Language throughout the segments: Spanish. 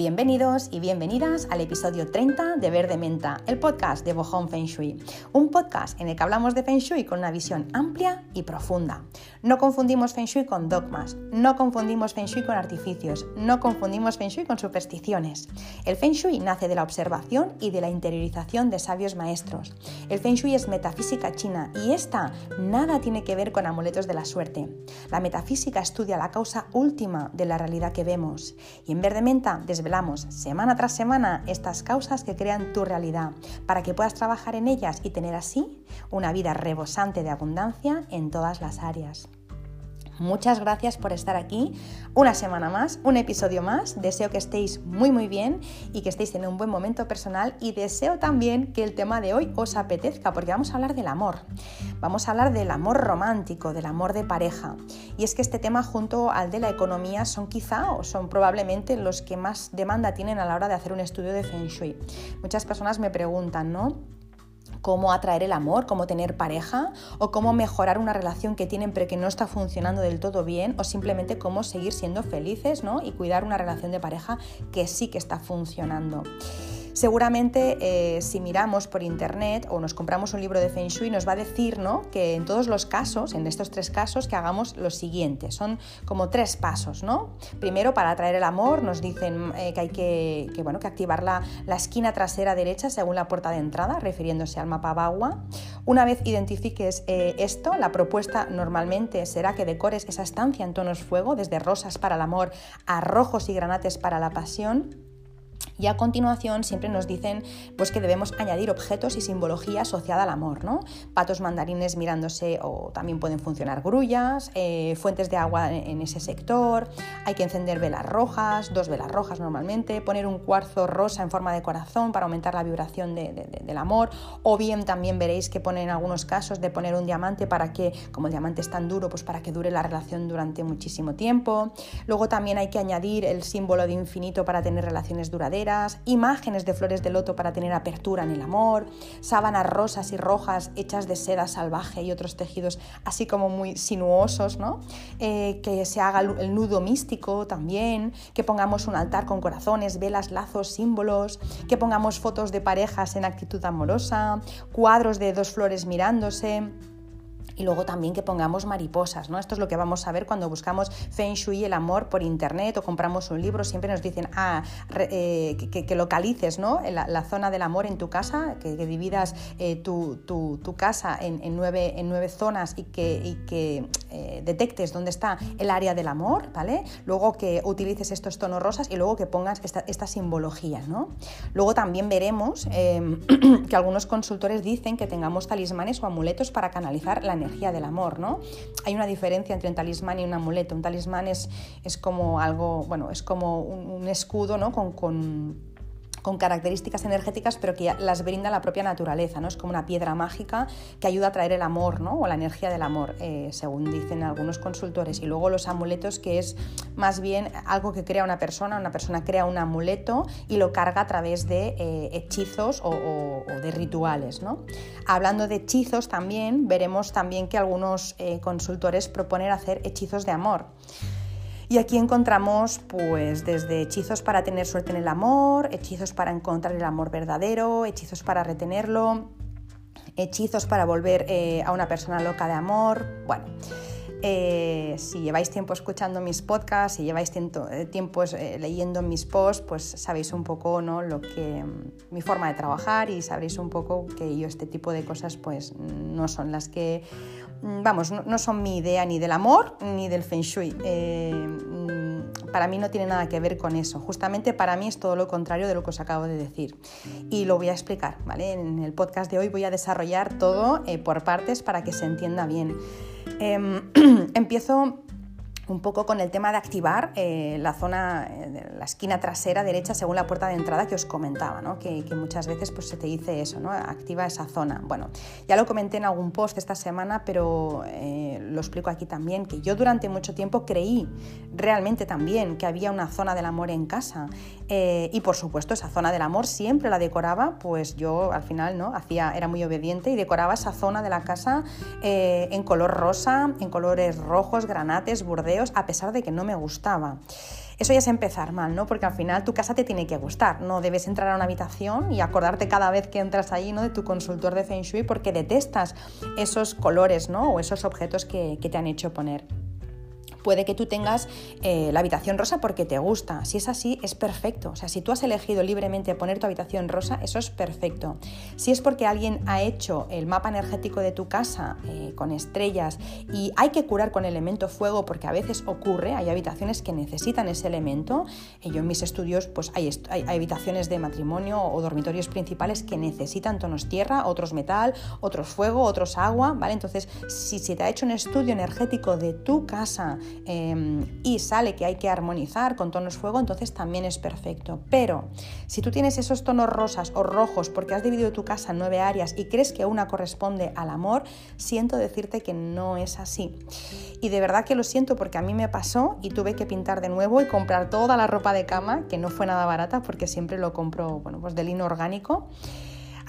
Bienvenidos y bienvenidas al episodio 30 de Verde Menta, el podcast de Bohong Feng Shui. Un podcast en el que hablamos de Feng Shui con una visión amplia y profunda. No confundimos Feng Shui con dogmas, no confundimos Feng Shui con artificios, no confundimos Feng Shui con supersticiones. El Feng Shui nace de la observación y de la interiorización de sabios maestros. El Feng Shui es metafísica china y esta nada tiene que ver con amuletos de la suerte. La metafísica estudia la causa última de la realidad que vemos. Y en Verde Menta, desde semana tras semana estas causas que crean tu realidad para que puedas trabajar en ellas y tener así una vida rebosante de abundancia en todas las áreas. Muchas gracias por estar aquí una semana más, un episodio más. Deseo que estéis muy muy bien y que estéis en un buen momento personal y deseo también que el tema de hoy os apetezca porque vamos a hablar del amor. Vamos a hablar del amor romántico, del amor de pareja. Y es que este tema junto al de la economía son quizá o son probablemente los que más demanda tienen a la hora de hacer un estudio de Feng Shui. Muchas personas me preguntan, ¿no? Cómo atraer el amor, cómo tener pareja o cómo mejorar una relación que tienen pero que no está funcionando del todo bien o simplemente cómo seguir siendo felices ¿no? y cuidar una relación de pareja que sí que está funcionando. Seguramente eh, si miramos por internet o nos compramos un libro de Feng Shui nos va a decir ¿no? que en todos los casos, en estos tres casos, que hagamos lo siguiente. Son como tres pasos. ¿no? Primero, para atraer el amor, nos dicen eh, que hay que, bueno, que activar la, esquina trasera derecha según la puerta de entrada, refiriéndose al mapa Bagua. Una vez identifiques eh, esto, la propuesta normalmente será que decores esa estancia en tonos fuego, desde rosas para el amor a rojos y granates para la pasión y a continuación siempre nos dicen pues, que debemos añadir objetos y simbología asociada al amor, ¿no? Patos mandarines mirándose o también pueden funcionar grullas, eh, fuentes de agua en ese sector, hay que encender velas rojas, dos velas rojas normalmente, poner un cuarzo rosa en forma de corazón para aumentar la vibración del amor, o bien también veréis que ponen en algunos casos de poner un diamante para que, como el diamante es tan duro, pues para que dure la relación durante muchísimo tiempo. Luego también hay que añadir el símbolo de infinito para tener relaciones duraderas imágenes de flores de loto para tener apertura en el amor, sábanas rosas y rojas hechas de seda salvaje y otros tejidos así como muy sinuosos, ¿no? Eh, que se haga el nudo místico también, que pongamos un altar con corazones, velas, lazos, símbolos, que pongamos fotos de parejas en actitud amorosa, cuadros de dos flores mirándose y luego también que pongamos mariposas, ¿no? Esto es lo que vamos a ver cuando buscamos Feng Shui, el amor por internet o compramos un libro, siempre nos dicen, ah, eh, que, localices, ¿no? La, zona del amor en tu casa, que, dividas eh, tu, casa en, nueve, en nueve zonas y que, que eh, detectes dónde está el área del amor, ¿vale? Luego que utilices estos tonos rosas y luego que pongas esta, esta simbología, ¿no? Luego también veremos em, que algunos consultores dicen que tengamos talismanes o amuletos para canalizar la energía del amor, ¿no? Hay una diferencia entre un talismán y un amuleto. Un talismán es, es como algo, bueno, es como un, escudo, ¿no? con con características energéticas, pero que las brinda la propia naturaleza, ¿no? Es como una piedra mágica que ayuda a traer el amor, ¿no? O la energía del amor, eh, según dicen algunos consultores. Y luego los amuletos, que es más bien algo que crea una persona, una persona crea un amuleto y lo carga a través de eh, hechizos o, de rituales, ¿no? Hablando de hechizos también, veremos también que algunos eh, consultores proponen hacer hechizos de amor. Y aquí encontramos pues desde hechizos para tener suerte en el amor, hechizos para encontrar el amor verdadero, hechizos para retenerlo, hechizos para volver eh, a una persona loca de amor. Bueno, eh, si lleváis tiempo escuchando mis podcasts, si lleváis tiempo, eh, tiempo leyendo mis posts, pues sabéis un poco ¿no? lo que, mm, mi forma de trabajar y sabréis un poco que yo este tipo de cosas pues no son las que vamos, no, son mi idea ni del amor ni del feng shui. Eh, mm, para mí no tiene nada que ver con eso. Justamente para mí es todo lo contrario de lo que os acabo de decir. Y lo voy a explicar, ¿vale? En el podcast de hoy voy a desarrollar todo eh, por partes para que se entienda bien. Em, empiezo un poco con el tema de activar eh, la zona, eh, la esquina trasera derecha según la puerta de entrada que os comentaba, ¿no? que, muchas veces pues, se te dice eso, ¿no? activa esa zona. Bueno, ya lo comenté en algún post esta semana, pero eh, lo explico aquí también, que yo durante mucho tiempo creí realmente también que había una zona del amor en casa y por supuesto esa zona del amor siempre la decoraba, pues yo al final ¿no? Hacía, era muy obediente y decoraba esa zona de la casa en color rosa, en colores rojos, granates, burdeos, a pesar de que no me gustaba. Eso ya es empezar mal, ¿no? Porque al final tu casa te tiene que gustar, no debes entrar a una habitación y acordarte cada vez que entras ahí, ¿no? De tu consultor de Feng Shui porque detestas esos colores, ¿no? O esos objetos que te han hecho poner. Puede que tú tengas eh, la habitación rosa porque te gusta. Si es así, es perfecto. O sea, si tú has elegido libremente poner tu habitación rosa, eso es perfecto. Si es porque alguien ha hecho el mapa energético de tu casa eh, con estrellas y hay que curar con elemento fuego porque a veces ocurre, hay habitaciones que necesitan ese elemento. Eh, yo en mis estudios, pues hay, hay, habitaciones de matrimonio o dormitorios principales que necesitan tonos tierra, otros metal, otros fuego, otros agua, ¿vale? Entonces, si se te ha hecho un estudio energético de tu casa, Em, y sale que hay que armonizar con tonos fuego, entonces también es perfecto. Pero si tú tienes esos tonos rosas o rojos porque has dividido tu casa en nueve áreas y crees que una corresponde al amor, siento decirte que no es así. Y de verdad que lo siento porque a mí me pasó y tuve que pintar de nuevo y comprar toda la ropa de cama, que no fue nada barata porque siempre lo compro bueno, pues de lino orgánico.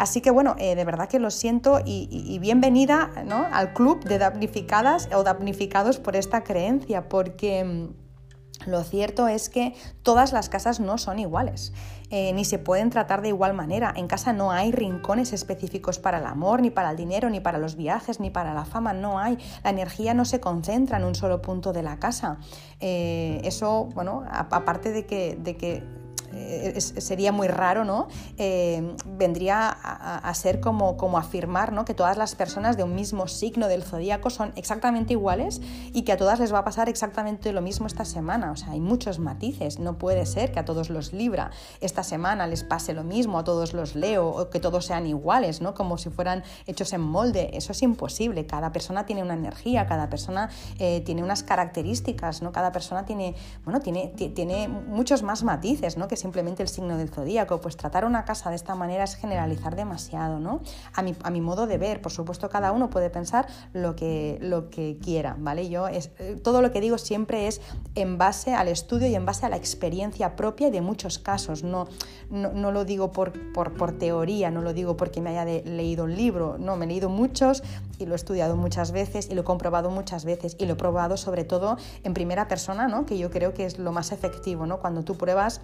Así que bueno, eh, de verdad que lo siento y, bienvenida al club de damnificadas o damnificados por esta creencia, porque mm, lo cierto es que todas las casas no son iguales, eh, ni se pueden tratar de igual manera. En casa no hay rincones específicos para el amor, ni para el dinero, ni para los viajes, ni para la fama, no hay. La energía no se concentra en un solo punto de la casa. Eh, eso, bueno, aparte de que, de que eh, sería muy raro, ¿no? Eh, vendría a, ser como, como afirmar ¿no? que todas las personas de un mismo signo del zodíaco son exactamente iguales y que a todas les va a pasar exactamente lo mismo esta semana. O sea, hay muchos matices. No puede ser que a todos los Libra esta semana les pase lo mismo, a todos los Leo, o que todos sean iguales, ¿no? Como si fueran hechos en molde. Eso es imposible. Cada persona tiene una energía, cada persona eh, tiene unas características, ¿no? Cada persona tiene, bueno, tiene, tiene muchos más matices, ¿no? Que simplemente el signo del zodíaco. Pues tratar una casa de esta manera es generalizar demasiado, ¿no? A mi, a mi modo de ver, por supuesto, cada uno puede pensar lo que, lo que quiera, ¿vale? Yo es, eh, todo lo que digo siempre es en base al estudio y en base a la experiencia propia y de muchos casos. No, no, lo digo por, por, por, teoría, no lo digo porque me haya leído un libro, no, me he leído muchos y lo he estudiado muchas veces y lo he comprobado muchas veces y lo he probado sobre todo en primera persona, ¿no? Que yo creo que es lo más efectivo, ¿no? Cuando tú pruebas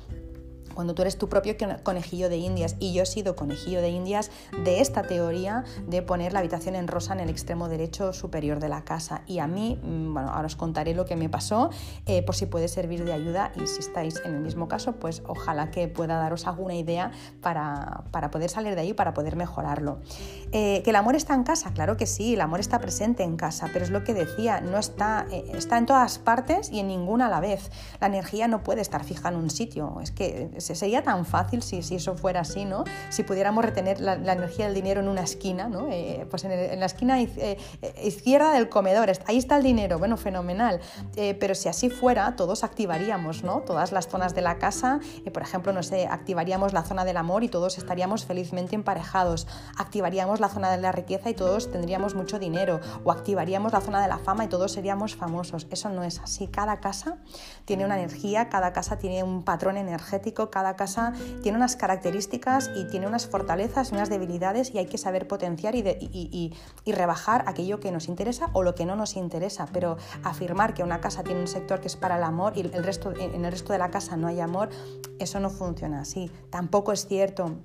cuando tú eres tu propio conejillo de indias. Y yo he sido conejillo de indias de esta teoría de poner la habitación en rosa en el extremo derecho superior de la casa. Y a mí, mm, bueno, ahora os contaré lo que me pasó, eh, por si puede servir de ayuda y si estáis en el mismo caso, pues ojalá que pueda daros alguna idea para, para poder salir de ahí, para poder mejorarlo. Eh, ¿Que el amor está en casa? Claro que sí, el amor está presente en casa, pero es lo que decía, no está, eh, está en todas partes y en ninguna a la vez. La energía no puede estar fija en un sitio, es que sería tan fácil si, si, eso fuera así, ¿no? Si pudiéramos retener la, energía del dinero en una esquina, ¿no? Eh, pues en, la esquina eh, izquierda del comedor, ahí está el dinero, bueno, fenomenal. Eh, pero si así fuera, todos activaríamos, ¿no? Todas las zonas de la casa, por ejemplo, no sé, activaríamos la zona del amor y todos estaríamos felizmente emparejados. Activaríamos la zona de la riqueza y todos tendríamos mucho dinero. O activaríamos la zona de la fama y todos seríamos famosos. Eso no es así. Cada casa tiene una energía, cada casa tiene un patrón energético, cada casa tiene unas características y tiene unas fortalezas y unas debilidades y hay que saber potenciar y, rebajar aquello que nos interesa o lo que no nos interesa. Pero afirmar que una casa tiene un sector que es para el amor y el resto, en el resto de la casa no hay amor, eso no funciona así. Tampoco es cierto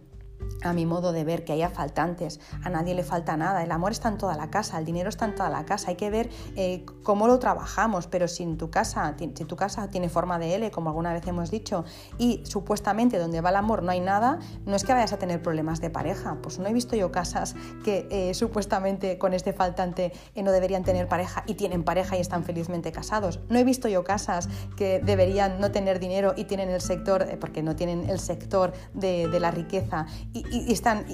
a mi modo de ver, que haya faltantes, a nadie le falta nada, el amor está en toda la casa, el dinero está en toda la casa, hay que ver eh, cómo lo trabajamos, pero si tu casa, si tu casa tiene forma de L, como alguna vez hemos dicho, y supuestamente donde va el amor no hay nada, no es que vayas a tener problemas de pareja, pues no he visto yo casas que eh, supuestamente con este faltante eh, no deberían tener pareja y tienen pareja y están felizmente casados, no he visto yo casas que deberían no tener dinero y tienen el sector, porque no tienen el sector de la riqueza y, están,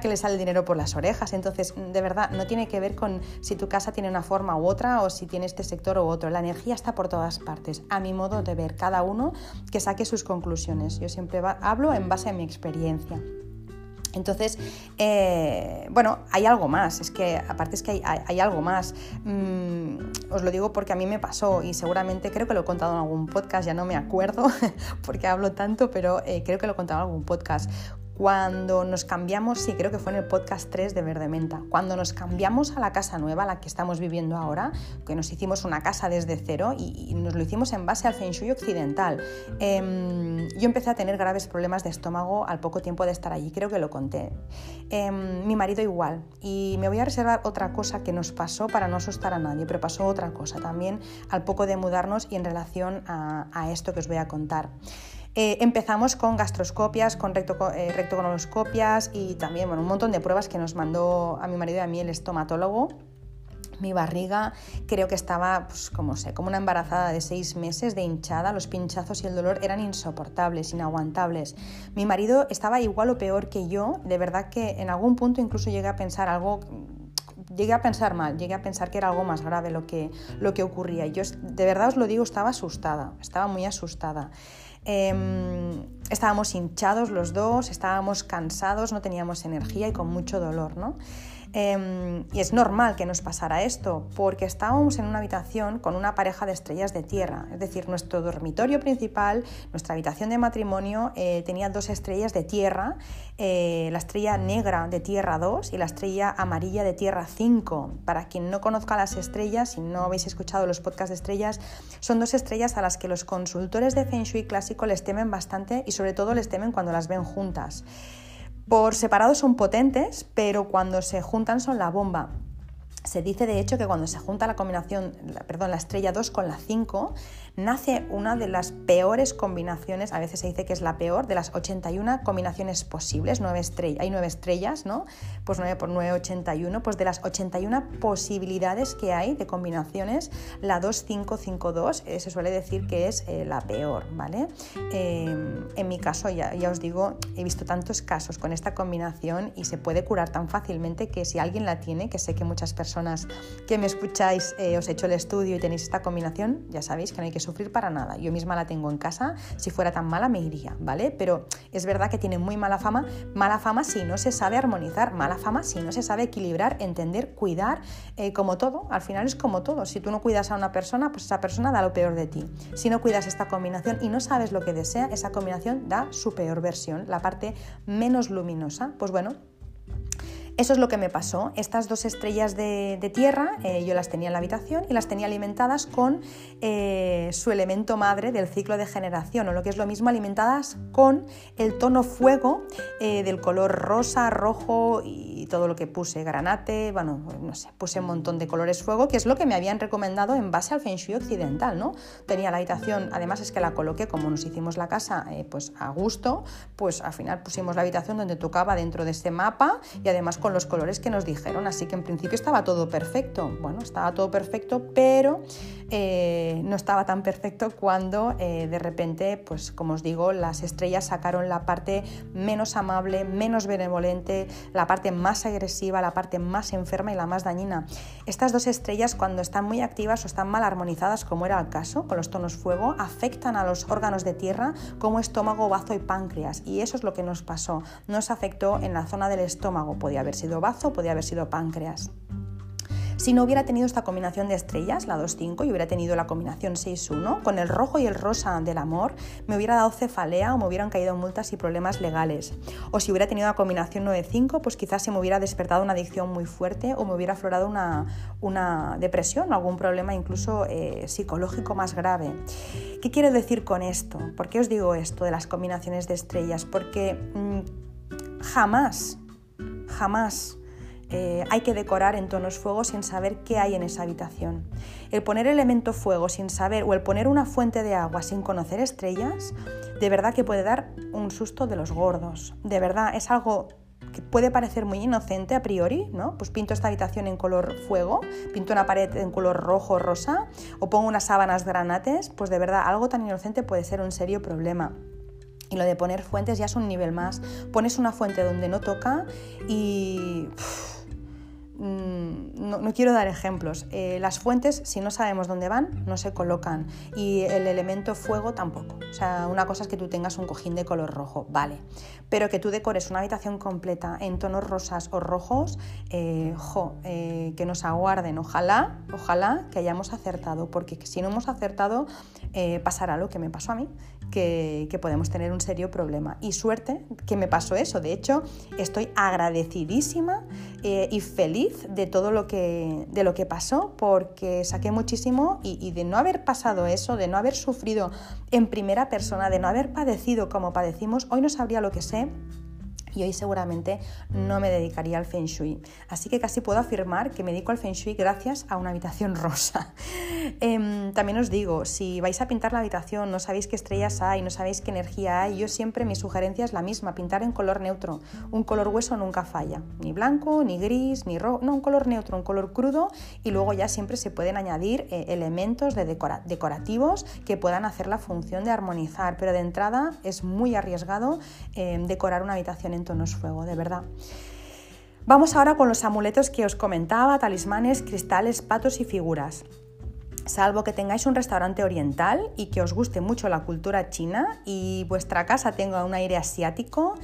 que les sale el dinero por las orejas. Entonces, de verdad, no tiene que ver con si tu casa tiene una forma u otra o si tiene este sector u otro. La energía está por todas partes. A mi modo de ver, cada uno que saque sus conclusiones. Yo siempre hablo en base a mi experiencia. Entonces, eh, bueno, hay algo más, es que aparte es que hay, algo más. Mm, os lo digo porque a mí me pasó y seguramente creo que lo he contado en algún podcast, ya no me acuerdo porque hablo tanto, pero eh, creo que lo he contado en algún podcast Cuando nos cambiamos, sí, creo que fue en el podcast 3 de Verde Menta, cuando nos cambiamos a la casa nueva, la que estamos viviendo ahora, que nos hicimos una casa desde cero y, nos lo hicimos en base al Feng Shui occidental, em, yo empecé a tener graves problemas de estómago al poco tiempo de estar allí, creo que lo conté. Em, mi marido igual, y me voy a reservar otra cosa que nos pasó para no asustar a nadie, pero pasó otra cosa también al poco de mudarnos y en relación a, esto que os voy a contar. Eh, empezamos con gastroscopias, con recto, eh, rectoconoloscopias y también bueno, un montón de pruebas que nos mandó a mi marido y a mí el estomatólogo mi barriga creo que estaba, pues, como sé, como una embarazada de seis meses de hinchada, los pinchazos y el dolor eran insoportables, inaguantables. Mi marido estaba igual o peor que yo, de verdad que en algún punto incluso llegué a pensar algo llegué a pensar mal, llegué a pensar que era algo más grave lo que, lo que ocurría. Yo de verdad os lo digo, estaba asustada, estaba muy asustada. Em, estábamos hinchados los dos, estábamos cansados, no teníamos energía y con mucho dolor, ¿no? Em, y es normal que nos pasara esto, porque estábamos en una habitación con una pareja de estrellas de tierra, es decir, nuestro dormitorio principal, nuestra habitación de matrimonio eh, tenía dos estrellas de tierra, eh, la estrella negra de tierra 2 y la estrella amarilla de tierra 5. Para quien no conozca las estrellas, si no habéis escuchado los podcasts de estrellas, son dos estrellas a las que los consultores de Feng Shui clásico les temen bastante y sobre todo les temen cuando las ven juntas. Por separado son potentes, pero cuando se juntan son la bomba. Se dice de hecho que cuando se junta la combinación, perdón, la estrella 2 con la 5, nace una de las peores combinaciones, a veces se dice que es la peor, de las 81 combinaciones posibles, estrellas, hay nueve estrellas, ¿no? Pues 9 por 9, 81, pues de las 81 posibilidades que hay de combinaciones, la 2552 eh, se suele decir que es eh, la peor, ¿vale? Em, en mi caso, ya, ya os digo, he visto tantos casos con esta combinación y se puede curar tan fácilmente que si alguien la tiene, que sé que muchas personas que me escucháis eh, os he hecho el estudio y tenéis esta combinación, ya sabéis que no hay que sufrir para nada. Yo misma la tengo en casa, si fuera tan mala me iría, ¿vale? Pero es verdad que tiene muy mala fama, mala fama si no se sabe armonizar, mala fama si no se sabe equilibrar, entender, cuidar, eh, como todo, al final es como todo. Si tú no cuidas a una persona, pues esa persona da lo peor de ti. Si no cuidas esta combinación y no sabes lo que desea, esa combinación da su peor versión, la parte menos luminosa. Pues bueno, eso es lo que me pasó. Estas dos estrellas de, tierra eh, yo las tenía en la habitación y las tenía alimentadas con eh, su elemento madre del ciclo de generación, o lo que es lo mismo, alimentadas con el tono fuego eh, del color rosa, rojo y todo lo que puse, granate, bueno, no sé, puse un montón de colores fuego, que es lo que me habían recomendado en base al Feng Shui occidental, ¿no? Tenía la habitación, además es que la coloqué como nos hicimos la casa, pues a gusto, pues al final pusimos la habitación donde tocaba dentro de ese mapa y además con los colores que nos dijeron, así que en principio estaba todo perfecto. Bueno, estaba todo perfecto, pero eh, no estaba tan perfecto cuando eh, de repente, pues como os digo, las estrellas sacaron la parte menos amable, menos benevolente, la parte más agresiva, la parte más enferma y la más dañina. Estas dos estrellas, cuando están muy activas o están mal armonizadas, como era el caso, con los tonos fuego, afectan a los órganos de tierra como estómago, bazo y páncreas. Y eso es lo que nos pasó. Nos afectó en la zona del estómago. Podía haber sido bazo, podía haber sido páncreas. Si no hubiera tenido esta combinación de estrellas, la 2-5, y hubiera tenido la combinación 6-1, con el rojo y el rosa del amor, me hubiera dado cefalea o me hubieran caído multas y problemas legales. O si hubiera tenido la combinación 9-5, pues quizás se me hubiera despertado una adicción muy fuerte o me hubiera aflorado una, una depresión o algún problema incluso eh, psicológico más grave. ¿Qué quiero decir con esto? ¿Por qué os digo esto de las combinaciones de estrellas? Porque mm, jamás, jamás eh, hay que decorar en tonos fuego sin saber qué hay en esa habitación. El poner elemento fuego sin saber o el poner una fuente de agua sin conocer estrellas, de verdad que puede dar un susto de los gordos. De verdad, es algo que puede parecer muy inocente a priori, ¿no? Pues pinto esta habitación en color fuego, pinto una pared en color rojo o rosa, o pongo unas sábanas granates, pues de verdad algo tan inocente puede ser un serio problema. Y lo de poner fuentes ya es un nivel más. Pones una fuente donde no toca y... Mm, no, quiero dar ejemplos. Eh, las fuentes, si no sabemos dónde van, no se colocan. Y el elemento fuego tampoco. O sea, una cosa es que tú tengas un cojín de color rojo, vale. Pero que tú decores una habitación completa en tonos rosas o rojos, eh, eh, que nos aguarden. Ojalá, ojalá que hayamos acertado, porque si no hemos acertado, pasará lo que me pasó a mí, que, podemos tener un serio problema. Y suerte que me pasó eso. De hecho, estoy agradecidísima eh, y feliz de todo lo que, de lo que pasó porque saqué muchísimo y, y de no haber pasado eso, de no haber sufrido en primera persona, de no haber padecido como padecimos, hoy no sabría lo que sé y hoy seguramente no me dedicaría al feng shui. Así que casi puedo afirmar que me dedico al feng shui gracias a una habitación rosa. Em, también os digo, si vais a pintar la habitación, no sabéis qué estrellas hay, no sabéis qué energía hay, yo siempre mi sugerencia es la misma, pintar en color neutro. Un color hueso nunca falla, ni blanco, ni gris, ni rojo, no, un color neutro, un color crudo y luego ya siempre se pueden añadir eh, elementos de decorativos que puedan hacer la función de armonizar, pero de entrada es muy arriesgado em, decorar una habitación tonos fuego, de verdad. Vamos ahora con los amuletos que os comentaba, talismanes, cristales, patos y figuras. Salvo que tengáis un restaurante oriental y que os guste mucho la cultura china y vuestra casa tenga un aire asiático,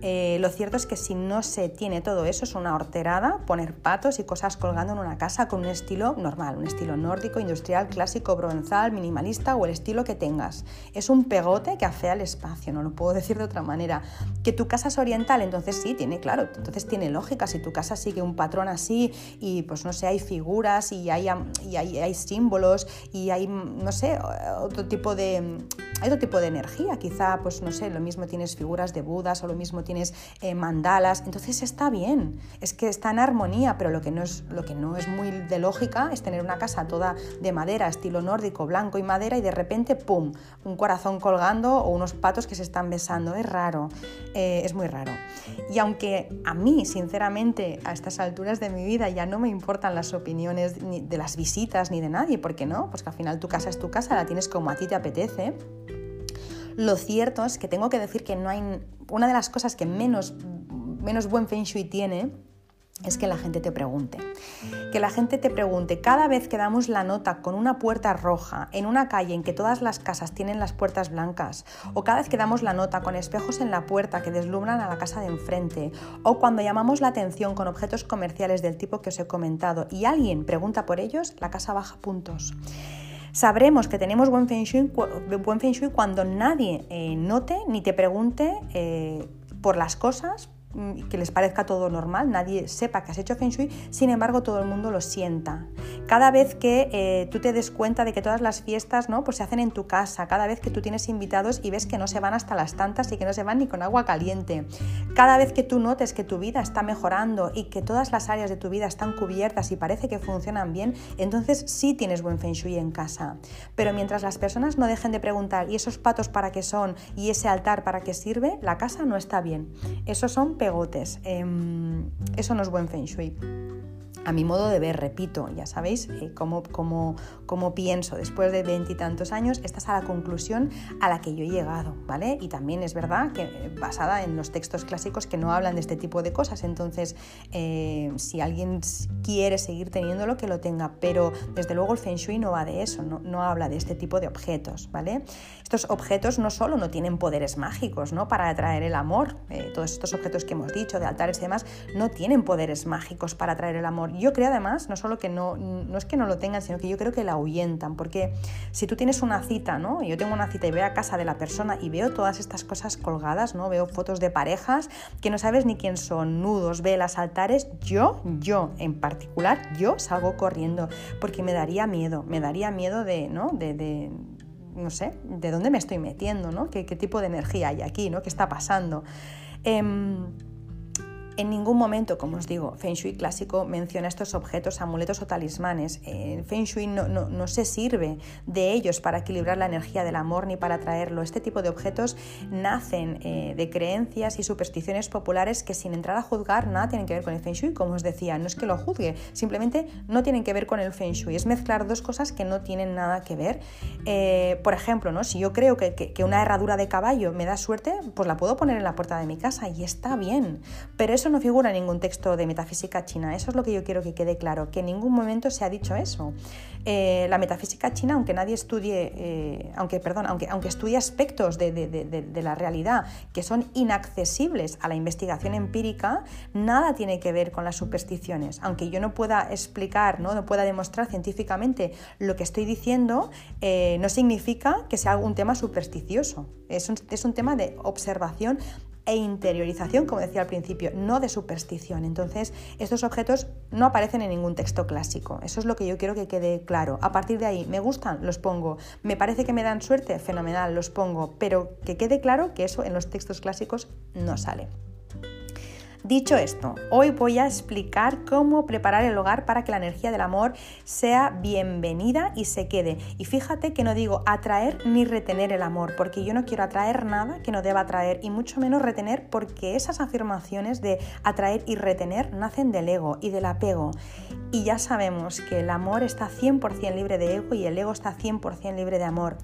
eh, lo cierto es que si no se tiene todo eso, es una horterada poner patos y cosas colgando en una casa con un estilo normal, un estilo nórdico, industrial, clásico, provenzal, minimalista o el estilo que tengas. Es un pegote que afea el espacio, no lo puedo decir de otra manera. Que tu casa es oriental, entonces sí, tiene, claro, entonces tiene lógica. Si tu casa sigue un patrón así y pues no sé, hay figuras y hay símbolos y hay, no sé, otro tipo de, hay otro tipo de energía. Quizá, pues no sé, lo mismo tienes figuras de Budas o lo mismo tienes eh, mandalas, entonces está bien, es que está en armonía, pero lo que, no es, lo que no es muy de lógica es tener una casa toda de madera, estilo nórdico, blanco y madera, y de repente, ¡pum!, un corazón colgando o unos patos que se están besando. Es raro, eh, es muy raro. Y aunque a mí, sinceramente, a estas alturas de mi vida ya no me importan las opiniones ni de las visitas ni de nadie, ¿por no? Pues que al final tu casa es tu casa, la tienes como a ti te apetece. Lo cierto es que tengo que decir que no hay una de las cosas que menos, menos buen feng shui tiene es que la gente te pregunte. Que la gente te pregunte, cada vez que damos la nota con una puerta roja en una calle en que todas las casas tienen las puertas blancas, o cada vez que damos la nota con espejos en la puerta que deslumbran a la casa de enfrente, o cuando llamamos la atención con objetos comerciales del tipo que os he comentado y alguien pregunta por ellos, la casa baja puntos. Sabremos que tenemos buen feng shui, cuando nadie eh, note ni te pregunte eh, por las cosas, que les parezca todo normal, nadie sepa que has hecho Feng Shui, sin embargo todo el mundo lo sienta. Cada vez que eh, tú te des cuenta de que todas las fiestas ¿no? pues se hacen en tu casa, cada vez que tú tienes invitados y ves que no se van hasta las tantas y que no se van ni con agua caliente, cada vez que tú notes que tu vida está mejorando y que todas las áreas de tu vida están cubiertas y parece que funcionan bien, entonces sí tienes buen Feng Shui en casa. Pero mientras las personas no dejen de preguntar, ¿y esos patos para qué son? ¿Y ese altar para qué sirve? La casa no está bien. Esos son pegotes. Em, eso no es buen feng shui a mi modo de ver, repito, ya sabéis eh, cómo, cómo, pienso después de veintitantos años, esta es a la conclusión a la que yo he llegado, ¿vale? Y también es verdad que eh, basada en los textos clásicos que no hablan de este tipo de cosas, entonces eh, si alguien quiere seguir teniéndolo, que lo tenga, pero desde luego el Feng Shui no va de eso, no, no habla de este tipo de objetos, ¿vale? Estos objetos no solo no tienen poderes mágicos, ¿no? Para atraer el amor, todos estos objetos que hemos dicho, de altares y demás, no tienen poderes mágicos para atraer el amor yo creo además, no solo que no, no es que no lo tengan, sino que yo creo que la ahuyentan, porque si tú tienes una cita, ¿no? Yo tengo una cita y voy a casa de la persona y veo todas estas cosas colgadas, ¿no? Veo fotos de parejas que no sabes ni quién son, nudos, velas, altares, yo, yo en particular, yo salgo corriendo porque me daría miedo, me daría miedo de, ¿no? De, no sé, de dónde me estoy metiendo, ¿no? ¿Qué, tipo de energía hay aquí, ¿no? ¿Qué está pasando? Em, en ningún momento, como os digo, Feng Shui clásico menciona estos objetos, amuletos o talismanes. En Feng Shui no, se sirve de ellos para equilibrar la energía del amor ni para atraerlo. Este tipo de objetos nacen eh, de creencias y supersticiones populares que sin entrar a juzgar nada tienen que ver con el Feng Shui. Como os decía, no es que lo juzgue, simplemente no tienen que ver con el Feng Shui. Es mezclar dos cosas que no tienen nada que ver. Eh, por ejemplo, ¿no? si yo creo que, que una herradura de caballo me da suerte, pues la puedo poner en la puerta de mi casa y está bien. Pero eso No figura en ningún texto de metafísica china. Eso es lo que yo quiero que quede claro, que en ningún momento se ha dicho eso. Eh, la metafísica china, aunque nadie estudie, eh, aunque, perdón, aunque, aunque estudie aspectos de, de, la realidad que son inaccesibles a la investigación empírica, nada tiene que ver con las supersticiones. Aunque yo no pueda explicar, no, no pueda demostrar científicamente lo que estoy diciendo, eh, no significa que sea un tema supersticioso. Es un, es un tema de observación e interiorización, como decía al principio, no de superstición. Entonces, estos objetos no aparecen en ningún texto clásico. Eso es lo que yo quiero que quede claro. A partir de ahí, ¿me gustan? Los pongo. ¿Me parece que me dan suerte? Fenomenal, los pongo. Pero que quede claro que eso en los textos clásicos no sale. Dicho esto, hoy voy a explicar cómo preparar el hogar para que la energía del amor sea bienvenida y se quede. Y fíjate que no digo atraer ni retener el amor, porque yo no quiero atraer nada que no deba atraer y mucho menos retener porque esas afirmaciones de atraer y retener nacen del ego y del apego. Y ya sabemos que el amor está 100% libre de ego y el ego está 100% libre de amor.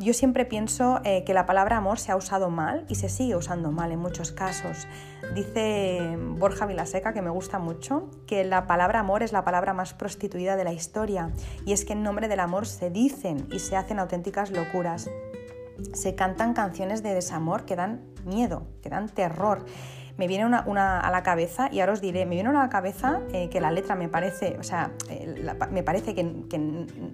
Yo siempre pienso eh, que la palabra amor se ha usado mal y se sigue usando mal en muchos casos. Dice Borja Vilaseca, que me gusta mucho, que la palabra amor es la palabra más prostituida de la historia y es que en nombre del amor se dicen y se hacen auténticas locuras. Se cantan canciones de desamor que dan miedo, que dan terror me viene una, a la cabeza, y ahora os diré, me viene una a la cabeza eh, que la letra me parece, o sea, eh, me parece que,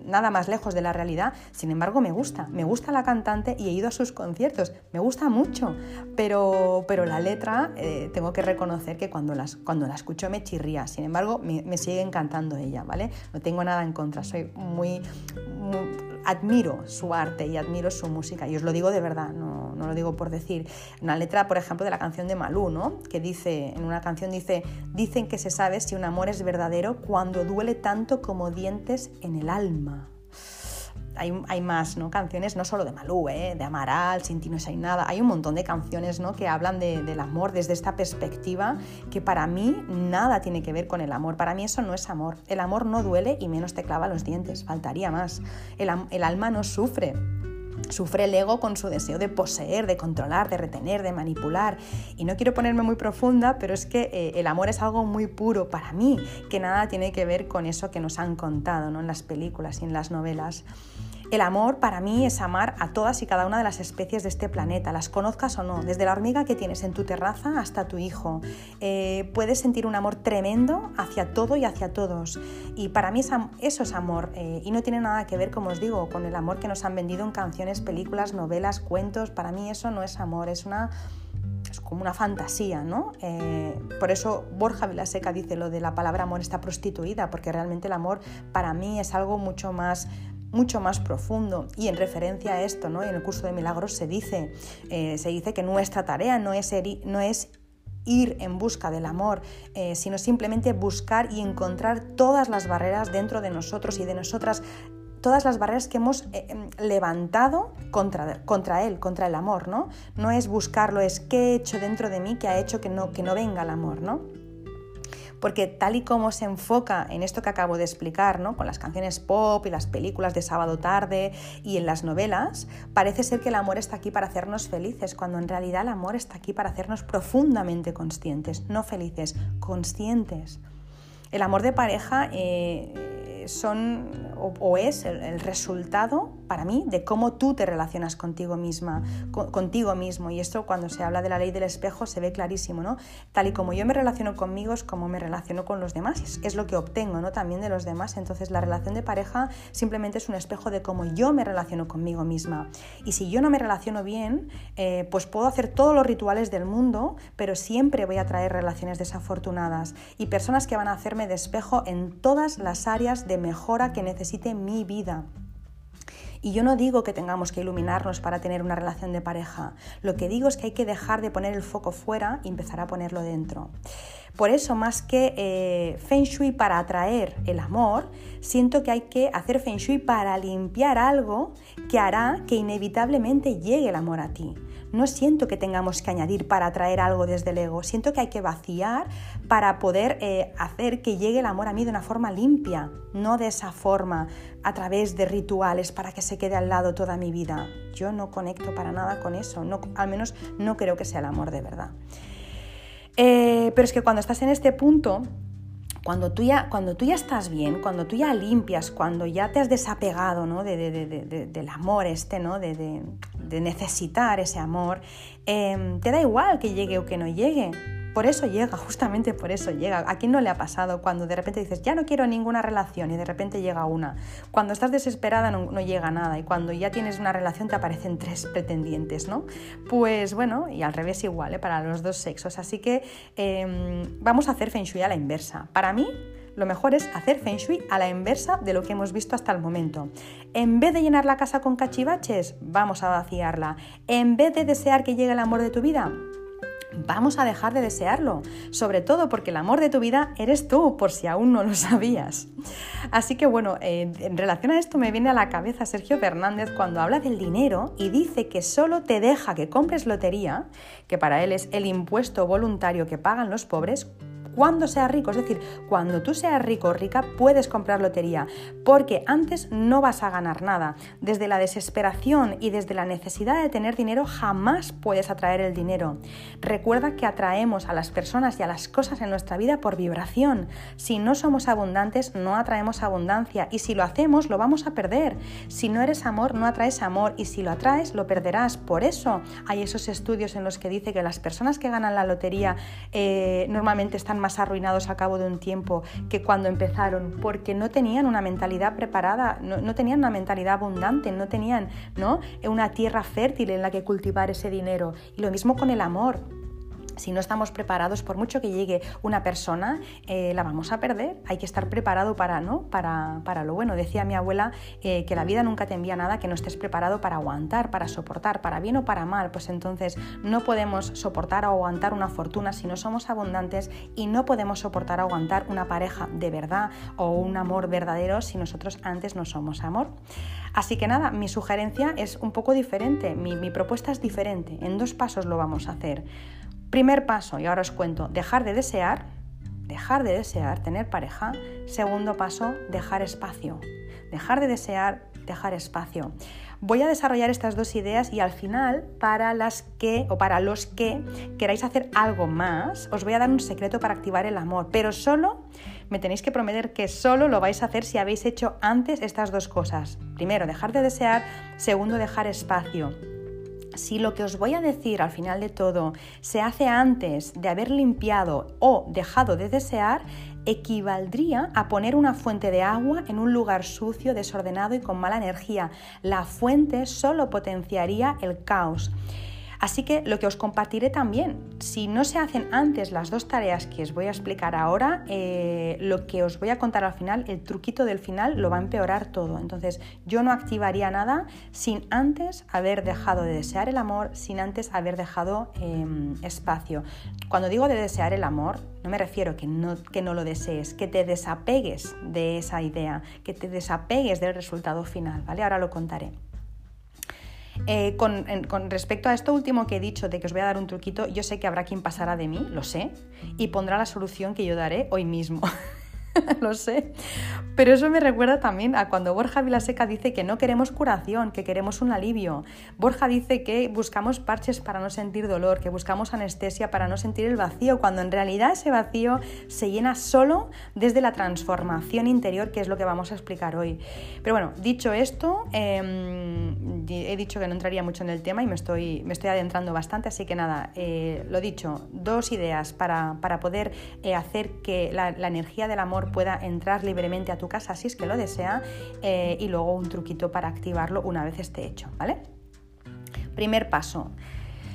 nada más lejos de la realidad, sin embargo me gusta, me gusta la cantante y he ido a sus conciertos, me gusta mucho, pero, pero la letra eh, tengo que reconocer que cuando, las, cuando la escucho me chirría, sin embargo me, me, sigue encantando ella, ¿vale? No tengo nada en contra, soy muy, admiro su arte y admiro su música, y os lo digo de verdad, no, no lo digo por decir. Una letra, por ejemplo, de la canción de Malú, ¿no? Que dice, en una canción dice, dicen que se sabe si un amor es verdadero cuando duele tanto como dientes en el alma. Hay, más ¿no? canciones, no solo de Malú, ¿eh? de Amaral, Sin ti no hay nada. Hay un montón de canciones ¿no? que hablan del amor desde esta perspectiva que para mí nada tiene que ver con el amor. Para mí eso no es amor. El amor no duele y menos te clava los dientes, faltaría más. El, el alma no sufre Sufre el ego con su deseo de poseer, de controlar, de retener, de manipular. Y no quiero ponerme muy profunda, pero es que eh, el amor es algo muy puro para mí, que nada tiene que ver con eso que nos han contado ¿no? en las películas y en las novelas. El amor para mí es amar a todas y cada una de las especies de este planeta, las conozcas o no, desde la hormiga que tienes en tu terraza hasta tu hijo. Eh, puedes sentir un amor tremendo hacia todo y hacia todos. Y para mí eso es amor eh, y no tiene nada que ver, como os digo, con el amor que nos han vendido en canciones, películas, novelas, cuentos. Para mí eso no es amor, es una es como una fantasía, ¿no? Eh, por eso Borja Vilaseca dice lo de la palabra amor está prostituida, porque realmente el amor para mí es algo mucho más mucho más profundo. Y en referencia a esto, ¿no? en el curso de milagros se dice, eh, se dice que nuestra tarea no es, no es ir en busca del amor, eh, sino simplemente buscar y encontrar todas las barreras dentro de nosotros y de nosotras, todas las barreras que hemos eh, em, levantado contra, contra él, contra el amor, ¿no? No es buscarlo, es qué he hecho dentro de mí que ha hecho que no, que no venga el amor, ¿no? Porque tal y como se enfoca en esto que acabo de explicar, ¿no? con las canciones pop y las películas de sábado tarde y en las novelas, parece ser que el amor está aquí para hacernos felices, cuando en realidad el amor está aquí para hacernos profundamente conscientes, no felices, conscientes. El amor de pareja eh, son o, es el, resultado para mí de cómo tú te relacionas contigo misma, contigo mismo. Y esto cuando se habla de la ley del espejo se ve clarísimo, ¿no? Tal y como yo me relaciono conmigo es como me relaciono con los demás, es, lo que obtengo, ¿no? También de los demás. Entonces la relación de pareja simplemente es un espejo de cómo yo me relaciono conmigo misma. Y si yo no me relaciono bien, eh, pues puedo hacer todos los rituales del mundo, pero siempre voy a traer relaciones desafortunadas y personas que van a hacerme de espejo en todas las áreas de mejora que necesite mi vida. Y yo no digo que tengamos que iluminarnos para tener una relación de pareja. Lo que digo es que hay que dejar de poner el foco fuera y empezar a ponerlo dentro. Por eso, más que eh, Feng Shui para atraer el amor, siento que hay que hacer Feng Shui para limpiar algo que hará que inevitablemente llegue el amor a ti. No siento que tengamos que añadir para atraer algo desde el ego, siento que hay que vaciar para poder eh, hacer que llegue el amor a mí de una forma limpia, no de esa forma, a través de rituales para que se quede al lado toda mi vida. Yo no conecto para nada con eso, no, al menos no creo que sea el amor de verdad. Eh, pero es que cuando estás en este punto, cuando tú, ya, cuando tú ya estás bien, cuando tú ya limpias, cuando ya te has desapegado ¿no? del amor este, ¿no? de, necesitar ese amor, em, te da igual que llegue o que no llegue. Por eso llega, justamente por eso llega. ¿A quién no le ha pasado cuando de repente dices, ya no quiero ninguna relación y de repente llega una? Cuando estás desesperada no, llega nada y cuando ya tienes una relación te aparecen tres pretendientes, ¿no? Pues bueno, y al revés igual, ¿eh? para los dos sexos. Así que em, vamos a hacer Feng Shui a la inversa. Para mí, lo mejor es hacer Feng Shui a la inversa de lo que hemos visto hasta el momento. En vez de llenar la casa con cachivaches, vamos a vaciarla. En vez de desear que llegue el amor de tu vida, vamos a dejar de desearlo, sobre todo porque el amor de tu vida eres tú, por si aún no lo sabías. Así que bueno, en relación a esto me viene a la cabeza Sergio Fernández cuando habla del dinero y dice que solo te deja que compres lotería, que para él es el impuesto voluntario que pagan los pobres, cuando seas rico. Es decir, cuando tú seas rico o rica puedes comprar lotería, porque antes no vas a ganar nada. Desde la desesperación y desde la necesidad de tener dinero jamás puedes atraer el dinero. Recuerda que atraemos a las personas y a las cosas en nuestra vida por vibración. Si no somos abundantes, no atraemos abundancia y si lo hacemos, lo vamos a perder. Si no eres amor, no atraes amor y si lo atraes, lo perderás. Por eso hay esos estudios en los que dice que las personas que ganan la lotería eh, normalmente están más arruinados a cabo de un tiempo que cuando empezaron, porque no tenían una mentalidad preparada, no, tenían una mentalidad abundante, no tenían ¿no? una tierra fértil en la que cultivar ese dinero. Y lo mismo con el amor si no estamos preparados, por mucho que llegue una persona, eh, la vamos a perder. Hay que estar preparado para, ¿no? para, para lo bueno. Decía mi abuela eh, que la vida nunca te envía nada que no estés preparado para aguantar, para soportar, para bien o para mal. Pues entonces no podemos soportar o aguantar una fortuna si no somos abundantes y no podemos soportar o aguantar una pareja de verdad o un amor verdadero si nosotros antes no somos amor. Así que nada, mi sugerencia es un poco diferente, mi, mi propuesta es diferente. En dos pasos lo vamos a hacer. Primer paso, y ahora os cuento, dejar de desear, dejar de desear tener pareja. Segundo paso, dejar espacio. Dejar de desear, dejar espacio. Voy a desarrollar estas dos ideas y al final, para las que o para los que queráis hacer algo más, os voy a dar un secreto para activar el amor, pero solo me tenéis que prometer que solo lo vais a hacer si habéis hecho antes estas dos cosas. Primero, dejar de desear, segundo, dejar espacio si lo que os voy a decir al final de todo se hace antes de haber limpiado o dejado de desear, equivaldría a poner una fuente de agua en un lugar sucio, desordenado y con mala energía. La fuente solo potenciaría el caos. Así que lo que os compartiré también, si no se hacen antes las dos tareas que os voy a explicar ahora, eh, lo que os voy a contar al final, el truquito del final, lo va a empeorar todo. Entonces yo no activaría nada sin antes haber dejado de desear el amor, sin antes haber dejado em, espacio. Cuando digo de desear el amor, no me refiero que no, que no lo desees, que te desapegues de esa idea, que te desapegues del resultado final, ¿vale? Ahora lo contaré. Eh, con, respecto a esto último que he dicho de que os voy a dar un truquito, yo sé que habrá quien pasará de mí, lo sé, y pondrá la solución que yo daré hoy mismo. lo sé. Pero eso me recuerda también a cuando Borja Vilaseca dice que no queremos curación, que queremos un alivio. Borja dice que buscamos parches para no sentir dolor, que buscamos anestesia para no sentir el vacío, cuando en realidad ese vacío se llena solo desde la transformación interior, que es lo que vamos a explicar hoy. Pero bueno, dicho esto, em, he dicho que no entraría mucho en el tema y me estoy, me estoy adentrando bastante, así que nada, eh, lo dicho, dos ideas para, poder eh, hacer que la energía del amor pueda entrar libremente a tu casa si es que lo desea eh, y luego un truquito para activarlo una vez esté hecho, ¿vale? Primer paso,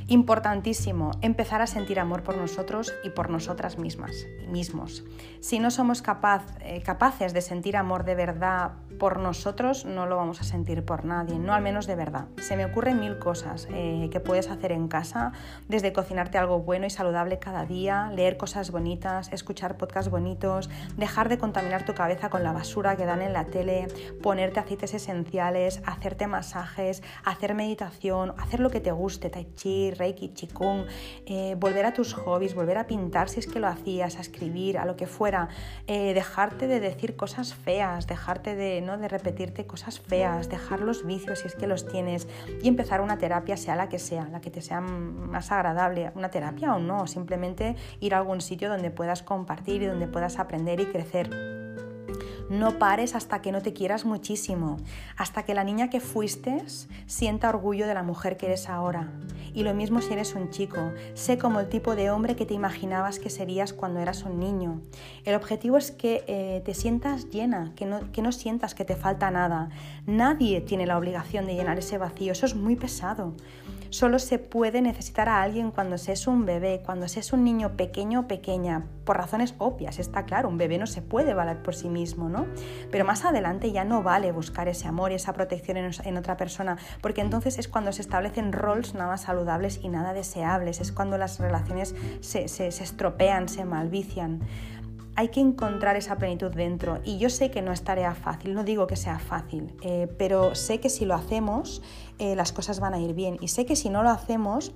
Importantísimo, empezar a sentir amor por nosotros y por nosotras mismas, mismos. Si no somos capaz, eh, capaces de sentir amor de verdad por nosotros, no lo vamos a sentir por nadie, no al menos de verdad. Se me ocurren mil cosas eh, que puedes hacer en casa, desde cocinarte algo bueno y saludable cada día, leer cosas bonitas, escuchar podcasts bonitos, dejar de contaminar tu cabeza con la basura que dan en la tele, ponerte aceites esenciales, hacerte masajes, hacer meditación, hacer lo que te guste, tai chi, reiki, chikung, eh, volver a tus hobbies, volver a pintar si es que lo hacías, a escribir, a lo que fuera, eh, dejarte de decir cosas feas, dejarte de, ¿no? de repetirte cosas feas, dejar los vicios si es que los tienes y empezar una terapia, sea la que sea, la que te sea más agradable, una terapia o no, simplemente ir a algún sitio donde puedas compartir y donde puedas aprender y crecer. No pares hasta que no te quieras muchísimo, hasta que la niña que fuiste sienta orgullo de la mujer que eres ahora. Y lo mismo si eres un chico, sé como el tipo de hombre que te imaginabas que serías cuando eras un niño. El objetivo es que eh, te sientas llena, que no, que no sientas que te falta nada. Nadie tiene la obligación de llenar ese vacío, eso es muy pesado. Solo se puede necesitar a alguien cuando se es un bebé, cuando se es un niño pequeño o pequeña, por razones obvias, está claro, un bebé no se puede valer por sí mismo, ¿no? Pero más adelante ya no vale buscar ese amor y esa protección en, otra persona, porque entonces es cuando se establecen roles nada saludables y nada deseables, es cuando las relaciones se, se estropean, se malvician hay que encontrar esa plenitud dentro. Y yo sé que no es tarea fácil, no digo que sea fácil, eh, pero sé que si lo hacemos, eh, las cosas van a ir bien. Y sé que si no lo hacemos,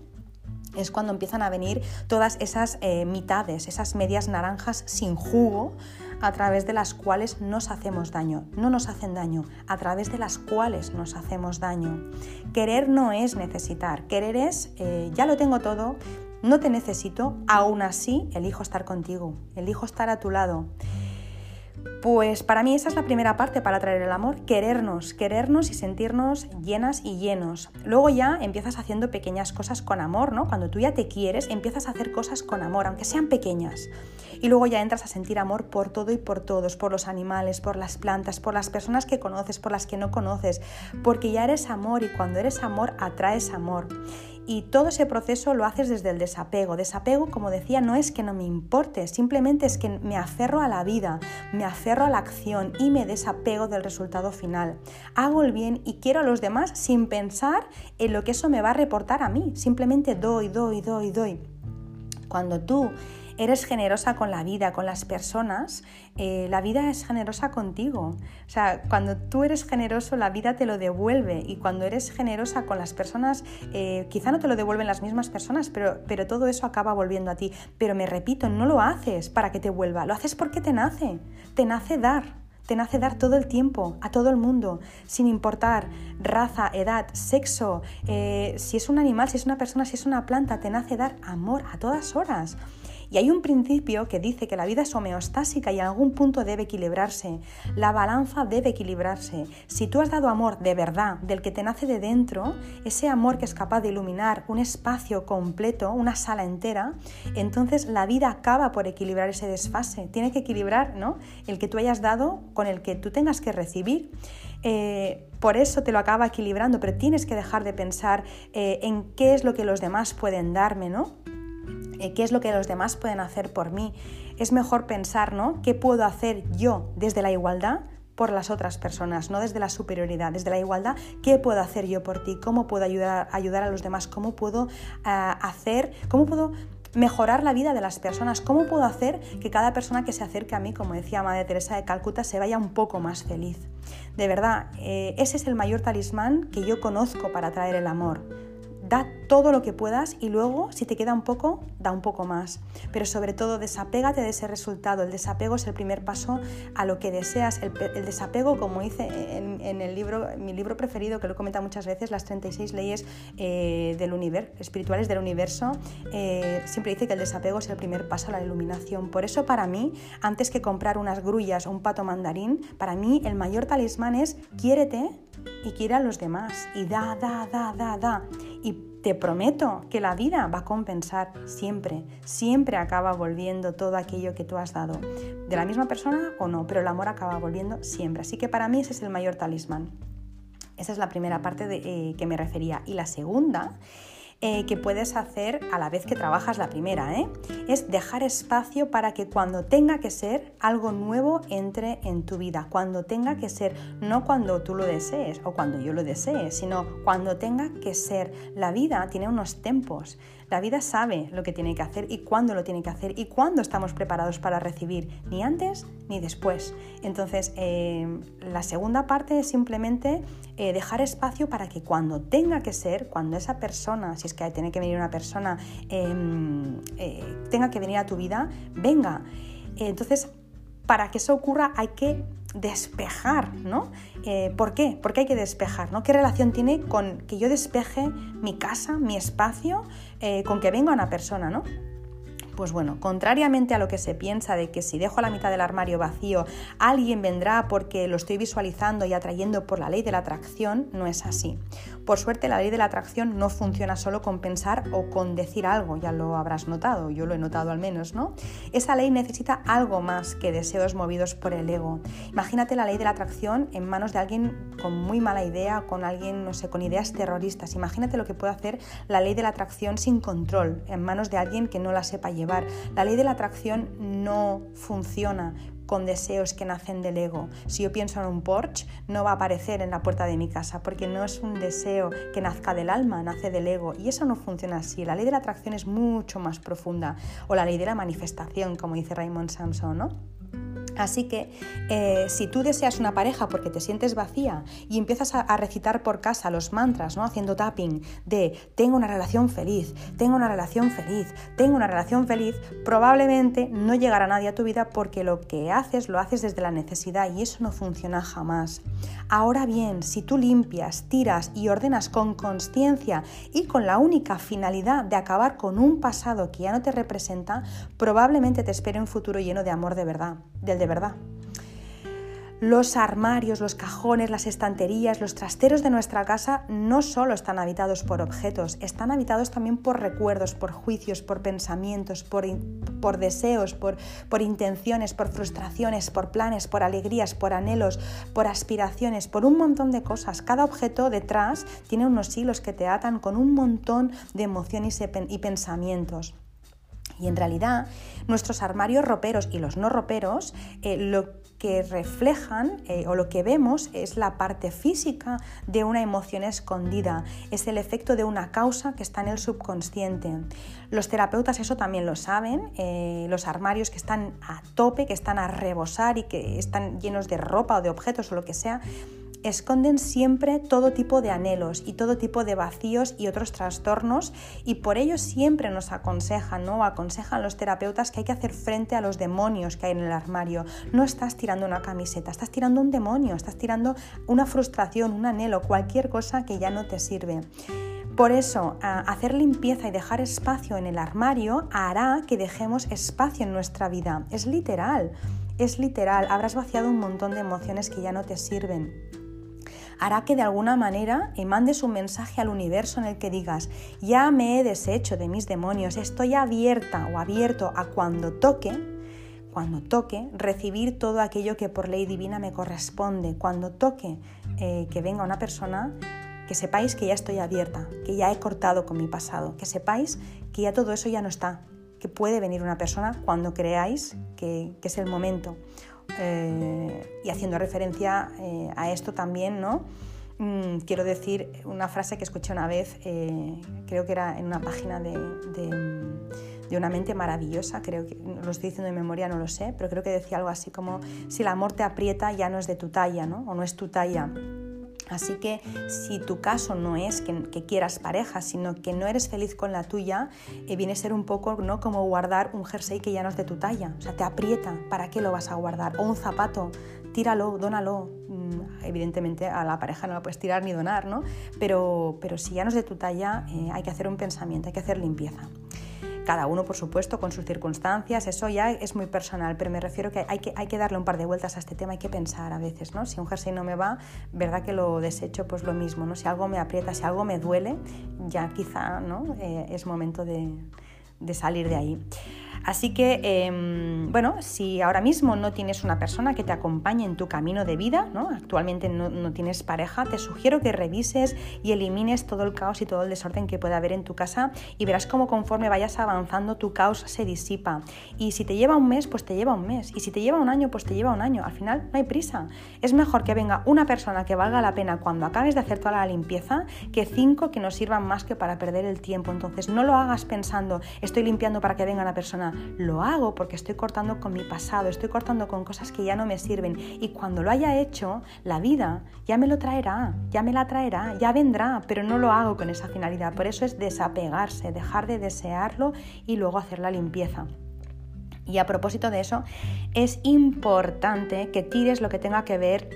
es cuando empiezan a venir todas esas eh, mitades, esas medias naranjas sin jugo, a través de las cuales nos hacemos daño. No nos hacen daño, a través de las cuales nos hacemos daño. Querer no es necesitar, querer es, ya lo tengo todo, no te necesito, aún así elijo estar contigo, elijo estar a tu lado. Pues para mí esa es la primera parte para traer el amor, querernos, querernos y sentirnos llenas y llenos. Luego ya empiezas haciendo pequeñas cosas con amor, ¿no? Cuando tú ya te quieres, empiezas a hacer cosas con amor, aunque sean pequeñas. Y luego ya entras a sentir amor por todo y por todos, por los animales, por las plantas, por las personas que conoces, por las que no conoces, porque ya eres amor y cuando eres amor atraes amor. Y todo ese proceso lo haces desde el desapego. Desapego, como decía, no es que no me importe, simplemente es que me aferro a la vida, me aferro a la acción y me desapego del resultado final. Hago el bien y quiero a los demás sin pensar en lo que eso me va a reportar a mí. Simplemente doy, doy, doy, doy. Cuando tú eres generosa con la vida, con las personas, eh, la vida es generosa contigo. O sea, cuando tú eres generoso, la vida te lo devuelve. Y cuando eres generosa con las personas, eh, quizá no te lo devuelven las mismas personas, pero, pero todo eso acaba volviendo a ti. Pero me repito, no lo haces para que te vuelva, lo haces porque te nace. Te nace dar. Te nace dar todo el tiempo, a todo el mundo, sin importar raza, edad, sexo, eh, si es un animal, si es una persona, si es una planta, te nace dar amor a todas horas. Y hay un principio que dice que la vida es homeostásica y en algún punto debe equilibrarse. La balanza debe equilibrarse. Si tú has dado amor de verdad, del que te nace de dentro, ese amor que es capaz de iluminar un espacio completo, una sala entera, entonces la vida acaba por equilibrar ese desfase. Tiene que equilibrar ¿no? el que tú hayas dado con el que tú tengas que recibir. Eh, por eso te lo acaba equilibrando, pero tienes que dejar de pensar eh, en qué es lo que los demás pueden darme, ¿no? Qué es lo que los demás pueden hacer por mí. Es mejor pensar, ¿no? ¿Qué puedo hacer yo desde la igualdad por las otras personas, no desde la superioridad, desde la igualdad, ¿qué puedo hacer yo por ti? ¿Cómo puedo ayudar, ayudar a los demás? ¿Cómo puedo ah, hacer, cómo puedo mejorar la vida de las personas? ¿Cómo puedo hacer que cada persona que se acerque a mí, como decía Madre Teresa de Calcuta, se vaya un poco más feliz? De verdad, eh, ese es el mayor talismán que yo conozco para traer el amor da todo lo que puedas y luego, si te queda un poco, da un poco más. Pero sobre todo, desapégate de ese resultado. El desapego es el primer paso a lo que deseas. El, desapego, como dice en, el libro, mi libro preferido, que lo comenta muchas veces, las 36 leyes eh, del universo, espirituales del universo, eh, siempre dice que el desapego es el primer paso a la iluminación. Por eso, para mí, antes que comprar unas grullas o un pato mandarín, para mí el mayor talismán es quiérete y quiere a los demás y da, da, da, da, da. Y te prometo que la vida va a compensar siempre, siempre acaba volviendo todo aquello que tú has dado, de la misma persona o no, pero el amor acaba volviendo siempre. Así que para mí ese es el mayor talismán. Esa es la primera parte de eh, que me refería. Y la segunda eh, que puedes hacer a la vez que trabajas la primera. ¿eh? Es dejar espacio para que cuando tenga que ser algo nuevo entre en tu vida. Cuando tenga que ser, no cuando tú lo desees o cuando yo lo desee, sino cuando tenga que ser. La vida tiene unos tiempos. La vida sabe lo que tiene que hacer y cuándo lo tiene que hacer y cuándo estamos preparados para recibir, ni antes ni después. Entonces, eh, la segunda parte es simplemente eh, dejar espacio para que cuando tenga que ser, cuando esa persona, si es que tiene que venir una persona, em, tenga que venir a tu vida, venga. Entonces, para que eso ocurra hay que despejar, ¿no? Eh, ¿Por qué? ¿Por qué hay que despejar? ¿no? ¿Qué relación tiene con que yo despeje mi casa, mi espacio, eh, con que venga una persona, ¿no? Pues bueno, contrariamente a lo que se piensa de que si dejo la mitad del armario vacío, alguien vendrá porque lo estoy visualizando y atrayendo por la ley de la atracción, no es así. Por suerte, la ley de la atracción no funciona solo con pensar o con decir algo, ya lo habrás notado, yo lo he notado al menos, ¿no? Esa ley necesita algo más que deseos movidos por el ego. Imagínate la ley de la atracción en manos de alguien con muy mala idea, con alguien, no sé, con ideas terroristas. Imagínate lo que puede hacer la ley de la atracción sin control, en manos de alguien que no la sepa llevar la ley de la atracción no funciona con deseos que nacen del ego. Si yo pienso en un Porsche, no va a aparecer en la puerta de mi casa porque no es un deseo que nazca del alma, nace del ego. Y eso no funciona así. La ley de la atracción es mucho más profunda. O la ley de la manifestación, como dice Raymond Samson, ¿no? Así que eh, si tú deseas una pareja porque te sientes vacía y empiezas a, recitar por casa los mantras, ¿no? haciendo tapping de tengo una relación feliz, tengo una relación feliz, tengo una relación feliz, probablemente no llegará nadie a tu vida porque lo que haces lo haces desde la necesidad y eso no funciona jamás. Ahora bien, si tú limpias, tiras y ordenas con conciencia y con la única finalidad de acabar con un pasado que ya no te representa, probablemente te espere un futuro lleno de amor de verdad, del de verdad. Los armarios, los cajones, las estanterías, los trasteros de nuestra casa no solo están habitados por objetos, están habitados también por recuerdos, por juicios, por pensamientos, por, por deseos, por, por intenciones, por frustraciones, por planes, por alegrías, por anhelos, por aspiraciones, por un montón de cosas. Cada objeto detrás tiene unos hilos que te atan con un montón de emociones y pensamientos. Y en realidad nuestros armarios roperos y los no roperos eh, lo que reflejan eh, o lo que vemos es la parte física de una emoción escondida, es el efecto de una causa que está en el subconsciente. Los terapeutas eso también lo saben, eh, los armarios que están a tope, que están a rebosar y que están llenos de ropa o de objetos o lo que sea, esconden siempre todo tipo de anhelos y todo tipo de vacíos y otros trastornos y por ello siempre nos aconsejan, ¿no? Aconsejan los terapeutas que hay que hacer frente a los demonios que hay en el armario. No estás tirando una camiseta, estás tirando un demonio, estás tirando una frustración, un anhelo, cualquier cosa que ya no te sirve. Por eso, hacer limpieza y dejar espacio en el armario hará que dejemos espacio en nuestra vida. Es literal, es literal. Habrás vaciado un montón de emociones que ya no te sirven hará que de alguna manera mandes un mensaje al universo en el que digas, ya me he deshecho de mis demonios, estoy abierta o abierto a cuando toque, cuando toque, recibir todo aquello que por ley divina me corresponde, cuando toque eh, que venga una persona que sepáis que ya estoy abierta, que ya he cortado con mi pasado, que sepáis que ya todo eso ya no está, que puede venir una persona cuando creáis que, que es el momento. Eh, y haciendo referencia eh, a esto también, ¿no? Mm, quiero decir una frase que escuché una vez, eh, creo que era en una página de, de, una mente maravillosa, creo que lo estoy diciendo de memoria, no lo sé, pero creo que decía algo así como, si el amor te aprieta ya no es de tu talla, ¿no? O no es tu talla. Así que si tu caso no es que, quieras pareja, sino que no eres feliz con la tuya, eh, viene a ser un poco ¿no? como guardar un jersey que ya no es de tu talla. O sea, te aprieta. ¿Para qué lo vas a guardar? O un zapato, tíralo, dónalo. Mm, evidentemente a la pareja no la puedes tirar ni donar, ¿no? Pero, pero si ya no es de tu talla, eh, hay que hacer un pensamiento, hay que hacer limpieza. Cada uno, por supuesto, con sus circunstancias, eso ya es muy personal, pero me refiero que hay, que hay que darle un par de vueltas a este tema, hay que pensar a veces, ¿no? Si un jersey no me va, verdad que lo desecho, pues lo mismo, ¿no? Si algo me aprieta, si algo me duele, ya quizá, ¿no? Eh, es momento de, de salir de ahí. Así que, em, bueno, si ahora mismo no tienes una persona que te acompañe en tu camino de vida, ¿no? actualmente no, tienes pareja, te sugiero que revises y elimines todo el caos y todo el desorden que pueda haber en tu casa y verás cómo conforme vayas avanzando tu caos se disipa. Y si te lleva un mes, pues te lleva un mes. Y si te lleva un año, pues te lleva un año. Al final no hay prisa. Es mejor que venga una persona que valga la pena cuando acabes de hacer toda la limpieza que cinco que no sirvan más que para perder el tiempo. Entonces no lo hagas pensando, estoy limpiando para que venga la persona. Lo hago porque estoy cortando con mi pasado, estoy cortando con cosas que ya no me sirven. Y cuando lo haya hecho, la vida ya me lo traerá, ya me la traerá, ya vendrá, pero no lo hago con esa finalidad. Por eso es desapegarse, dejar de desearlo y luego hacer la limpieza. Y a propósito de eso, es importante que tires lo que tenga que ver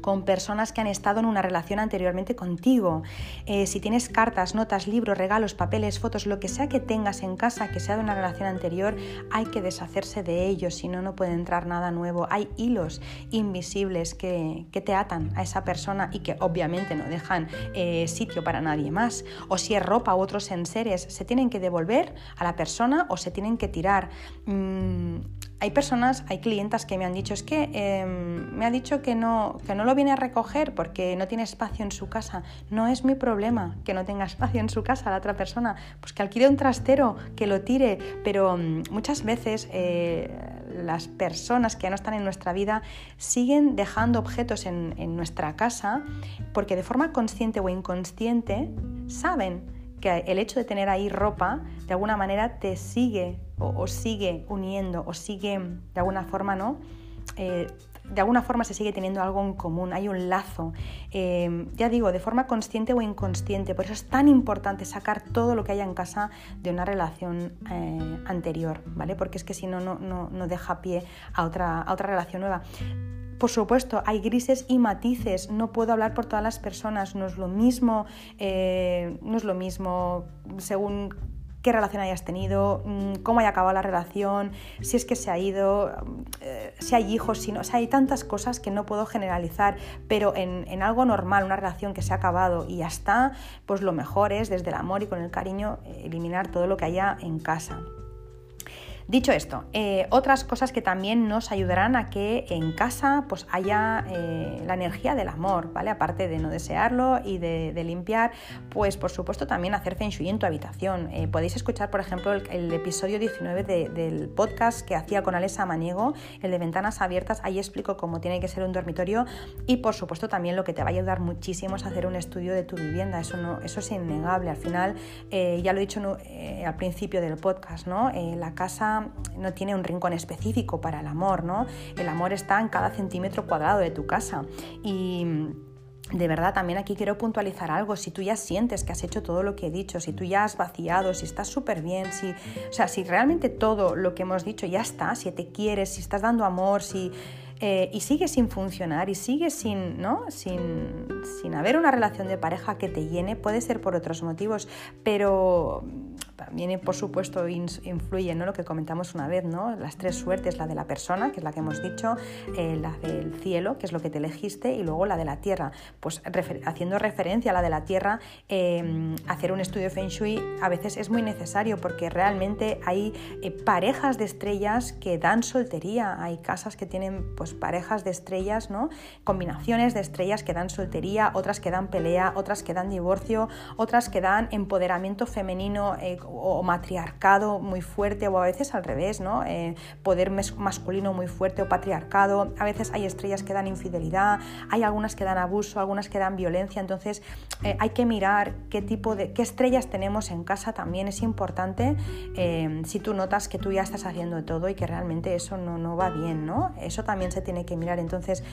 con personas que han estado en una relación anteriormente contigo. Eh, si tienes cartas, notas, libros, regalos, papeles, fotos, lo que sea que tengas en casa que sea de una relación anterior, hay que deshacerse de ellos, si no, no puede entrar nada nuevo. Hay hilos invisibles que, te atan a esa persona y que obviamente no dejan eh, sitio para nadie más. O si es ropa u otros enseres, se tienen que devolver a la persona o se tienen que tirar. Mm, hay personas, hay clientas que me han dicho, es que em, me ha dicho que no, que no lo viene a recoger porque no tiene espacio en su casa. No es mi problema que no tenga espacio en su casa la otra persona, pues que alquile un trastero, que lo tire, pero mm, muchas veces eh, las personas que ya no están en nuestra vida siguen dejando objetos en, en nuestra casa porque de forma consciente o inconsciente saben que el hecho de tener ahí ropa de alguna manera te sigue o, sigue uniendo o sigue de alguna forma, ¿no? Eh, de alguna forma se sigue teniendo algo en común, hay un lazo. Eh, ya digo, de forma consciente o inconsciente, por eso es tan importante sacar todo lo que haya en casa de una relación eh, anterior, ¿vale? Porque es que si no, no, no deja pie a otra, a otra relación nueva. Por supuesto, hay grises y matices, no puedo hablar por todas las personas, no es lo mismo, no es lo mismo según qué relación hayas tenido, mm, cómo haya acabado la relación, si es que se ha ido, eh, si hay hijos, si no. O sea, hay tantas cosas que no puedo generalizar, pero en, en, algo normal, una relación que se ha acabado y ya está, pues lo mejor es desde el amor y con el cariño eliminar todo lo que haya en casa. Dicho esto, eh, otras cosas que también nos ayudarán a que en casa pues, haya eh, la energía del amor, ¿vale? Aparte de no desearlo y de, limpiar, pues por supuesto también hacer feng shui en tu habitación. Eh, podéis escuchar, por ejemplo, el, episodio 19 del podcast que hacía con Alesa Maniego, el de ventanas abiertas. Ahí explico cómo tiene que ser un dormitorio y por supuesto también lo que te va a ayudar muchísimo es hacer un estudio de tu vivienda. Eso, no, eso es innegable. Al final, ya lo he dicho al principio del podcast, ¿no? la casa no tiene un rincón específico para el amor, ¿no? El amor está en cada centímetro cuadrado de tu casa y de verdad, también aquí quiero puntualizar algo. Si tú ya sientes que has hecho todo lo que he dicho, si tú ya has vaciado, si estás súper bien, si, o sea, si realmente todo lo que hemos dicho ya está, si te quieres, si estás dando amor, si, eh, y sigue sin funcionar y sigue sin, ¿no? sin, sin haber una relación de pareja que te llene, puede ser por otros motivos, pero también, por supuesto, influye ¿no? lo que comentamos una vez, ¿no? las tres suertes, la de la persona, que es la que hemos dicho, eh, la del cielo, que es lo que te elegiste, y luego la de la tierra. Pues haciendo referencia a la de la tierra, em, hacer un estudio Feng Shui a veces es muy necesario porque realmente hay eh, parejas de estrellas que dan soltería, hay casas que tienen pues, parejas de estrellas, ¿no? combinaciones de estrellas que dan soltería, otras que dan pelea, otras que dan divorcio, otras que dan empoderamiento femenino eh, o matriarcado muy fuerte o a veces al revés, ¿no? Eh, poder masculino muy fuerte o patriarcado. A veces hay estrellas que dan infidelidad, hay algunas que dan abuso, algunas que dan violencia. Entonces eh, hay que mirar qué tipo de qué estrellas tenemos en casa también es importante. Eh, si tú notas que tú ya estás haciendo todo y que realmente eso no, no va bien, ¿no? Eso también se tiene que mirar. Entonces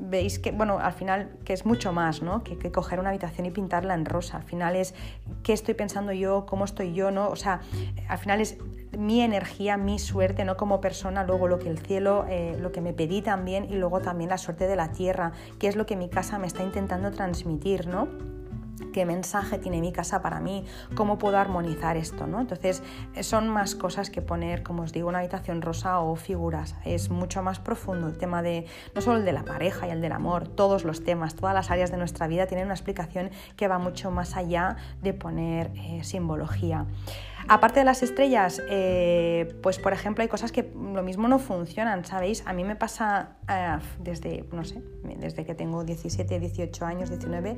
veis que, bueno, al final que es mucho más, ¿no? Que, que, coger una habitación y pintarla en rosa. Al final es qué estoy pensando yo, cómo estoy yo, ¿no? O sea, al final es mi energía, mi suerte, ¿no? Como persona, luego lo que el cielo, eh, lo que me pedí también y luego también la suerte de la tierra, qué es lo que mi casa me está intentando transmitir, ¿no? Qué mensaje tiene mi casa para mí, cómo puedo armonizar esto, ¿no? Entonces, eh, son más cosas que poner, como os digo, una habitación rosa o figuras. Es mucho más profundo el tema de, no solo el de la pareja y el del amor, todos los temas, todas las áreas de nuestra vida tienen una explicación que va mucho más allá de poner eh, simbología. Aparte de las estrellas, eh, pues por ejemplo hay cosas que lo mismo no funcionan, ¿sabéis? A mí me pasa desde, no sé, desde que tengo 17, 18 años, 19,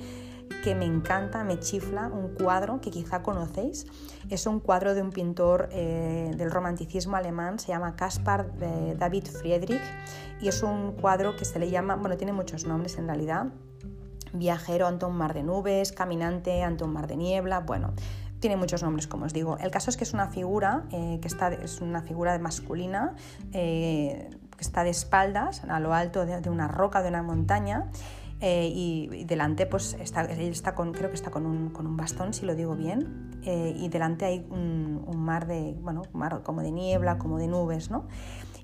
que me encanta, me chifla un cuadro que quizá conocéis. Es un cuadro de un pintor eh, del romanticismo alemán, se llama Caspar David Friedrich y es un cuadro que se le llama, bueno, tiene muchos nombres en realidad, viajero ante un mar de nubes, caminante ante un mar de niebla, bueno, tiene muchos nombres, como os digo. El caso es que es una figura eh, que está, es una figura masculina eh, que está de espaldas a lo alto de, una roca, de una montaña. Eh, y, delante pues está, está con, creo que está con un, con un bastón, si lo digo bien, y delante hay un, un, mar de, bueno, mar como de niebla, como de nubes, ¿no?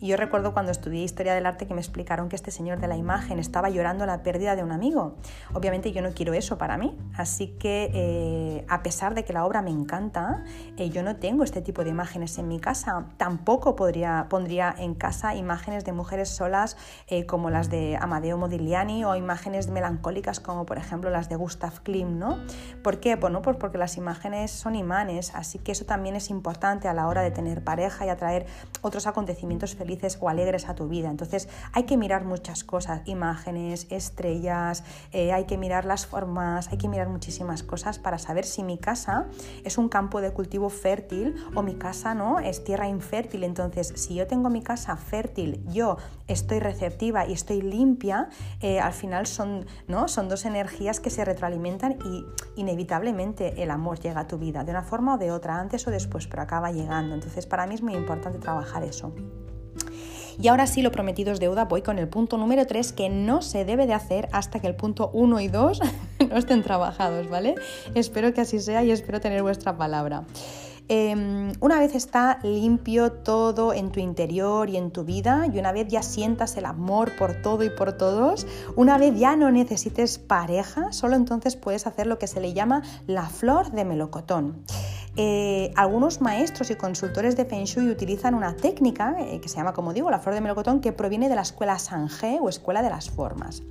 Y yo recuerdo cuando estudié historia del arte que me explicaron que este señor de la imagen estaba llorando la pérdida de un amigo. Obviamente yo no quiero eso para mí, así que eh, a pesar de que la obra me encanta, eh, yo no tengo este tipo de imágenes en mi casa. Tampoco podría, pondría en casa imágenes de mujeres solas eh, como las de Amadeo Modigliani o imágenes melancólicas como por ejemplo las de Gustav Klimt, ¿no? ¿Por qué? Bueno, pues porque las imágenes son imanes, así que eso también es importante a la hora de tener pareja y atraer otros acontecimientos felices o alegres a tu vida. Entonces hay que mirar muchas cosas, imágenes, estrellas, eh, hay que mirar las formas, hay que mirar muchísimas cosas para saber si mi casa es un campo de cultivo fértil o mi casa no es tierra infértil. Entonces si yo tengo mi casa fértil, yo estoy receptiva y estoy limpia, eh, al final son, ¿no? son dos energías que se retroalimentan y inevitablemente el amor llega a tu vida de una forma o de otra, antes o después, pero acaba llegando. Entonces para mí es muy importante trabajar eso. Y ahora sí, lo prometido es deuda, voy con el punto número 3 que no se debe de hacer hasta que el punto 1 y 2 no estén trabajados, ¿vale? Espero que así sea y espero tener vuestra palabra. Em, una vez está limpio todo en tu interior y en tu vida y una vez ya sientas el amor por todo y por todos, una vez ya no necesites pareja, solo entonces puedes hacer lo que se le llama la flor de melocotón. Eh, algunos maestros y consultores de Feng Shui utilizan una técnica eh, que se llama, como digo, la flor de melocotón, que proviene de la escuela Sange o escuela de las formas.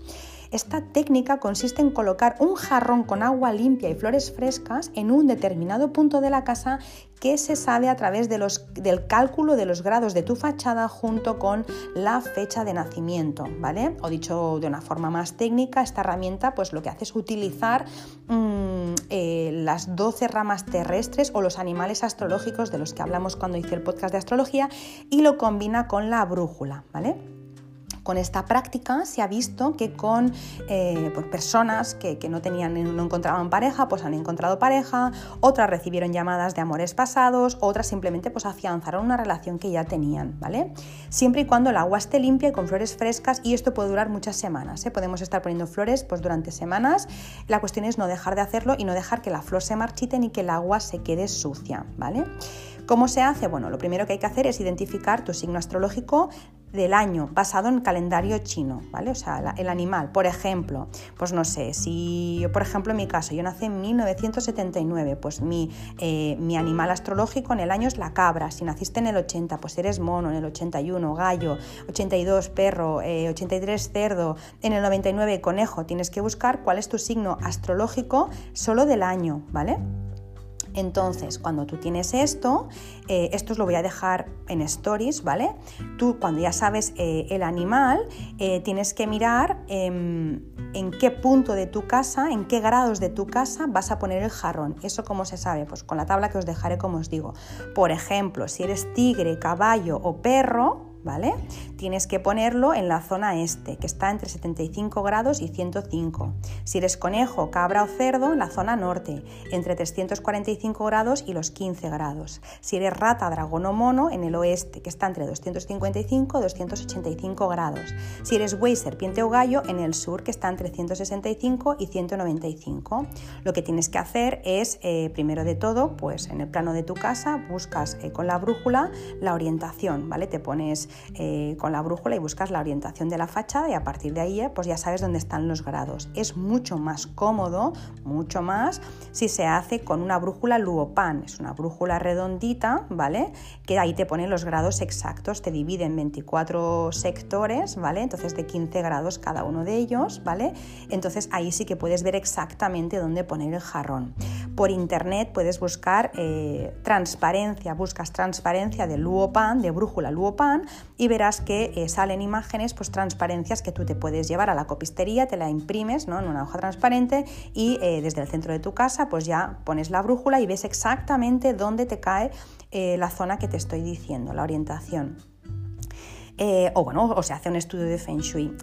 Esta técnica consiste en colocar un jarrón con agua limpia y flores frescas en un determinado punto de la casa que se sabe a través del cálculo de los grados de tu fachada junto con la fecha de nacimiento, ¿vale? O dicho de una forma más técnica, esta herramienta pues lo que hace es utilizar mm, eh, las 12 ramas terrestres o los animales astrológicos de los que hablamos cuando hice el podcast de astrología y lo combina con la brújula, ¿vale? Con esta práctica se ha visto que con eh, pues, personas que, no tenían, no encontraban pareja, pues han encontrado pareja, otras recibieron llamadas de amores pasados, otras simplemente pues afianzaron una relación que ya tenían, ¿vale? Siempre y cuando el agua esté limpia y con flores frescas y esto puede durar muchas semanas, ¿eh? podemos estar poniendo flores pues durante semanas, la cuestión es no dejar de hacerlo y no dejar que la flor se marchite ni que el agua se quede sucia, ¿vale? ¿Cómo se hace? Bueno, lo primero que hay que hacer es identificar tu signo astrológico del año basado en calendario chino, ¿vale? O sea, el animal, por ejemplo, pues no sé, si yo, por ejemplo, en mi caso, yo nací en 1979, pues mi, eh, mi animal astrológico en el año es la cabra, si naciste en el 80, pues eres mono, en el 81, gallo, 82, perro, 83, eh, cerdo, en el 99, conejo, tienes que buscar cuál es tu signo astrológico solo del año, ¿vale? Entonces, cuando tú tienes esto, eh, esto os lo voy a dejar en stories, ¿vale? Tú cuando ya sabes eh, el animal, eh, tienes que mirar em, en qué punto de tu casa, en qué grados de tu casa vas a poner el jarrón. ¿Eso cómo se sabe? Pues con la tabla que os dejaré como os digo. Por ejemplo, si eres tigre, caballo o perro, ¿vale? Tienes que ponerlo en la zona este, que está entre 75 grados y 105. Si eres conejo, cabra o cerdo, en la zona norte, entre 345 grados y los 15 grados. Si eres rata, dragón o mono, en el oeste, que está entre 255 y 285 grados. Si eres buey, serpiente o gallo, en el sur, que está entre 165 y 195. Lo que tienes que hacer es, eh, primero de todo, pues en el plano de tu casa, buscas eh, con la brújula la orientación, ¿vale? Te pones eh, con la brújula y buscas la orientación de la fachada y a partir de ahí eh, pues ya sabes dónde están los grados. Es mucho más cómodo, mucho más, si se hace con una brújula Luopan. Es una brújula redondita, ¿vale? Que ahí te pone los grados exactos, te divide en 24 sectores, ¿vale? Entonces de 15 grados cada uno de ellos, ¿vale? Entonces ahí sí que puedes ver exactamente dónde poner el jarrón. por internet puedes buscar eh, transparencia, buscas transparencia de Luopan, de brújula Luopan, y verás que eh, salen imágenes, pues transparencias que tú te puedes llevar a la copistería, te la imprimes ¿no? en una hoja transparente y desde el centro de tu casa pues ya pones la brújula y ves exactamente dónde te cae la zona que te estoy diciendo, la orientación. o bueno, o se hace un estudio de Feng Shui.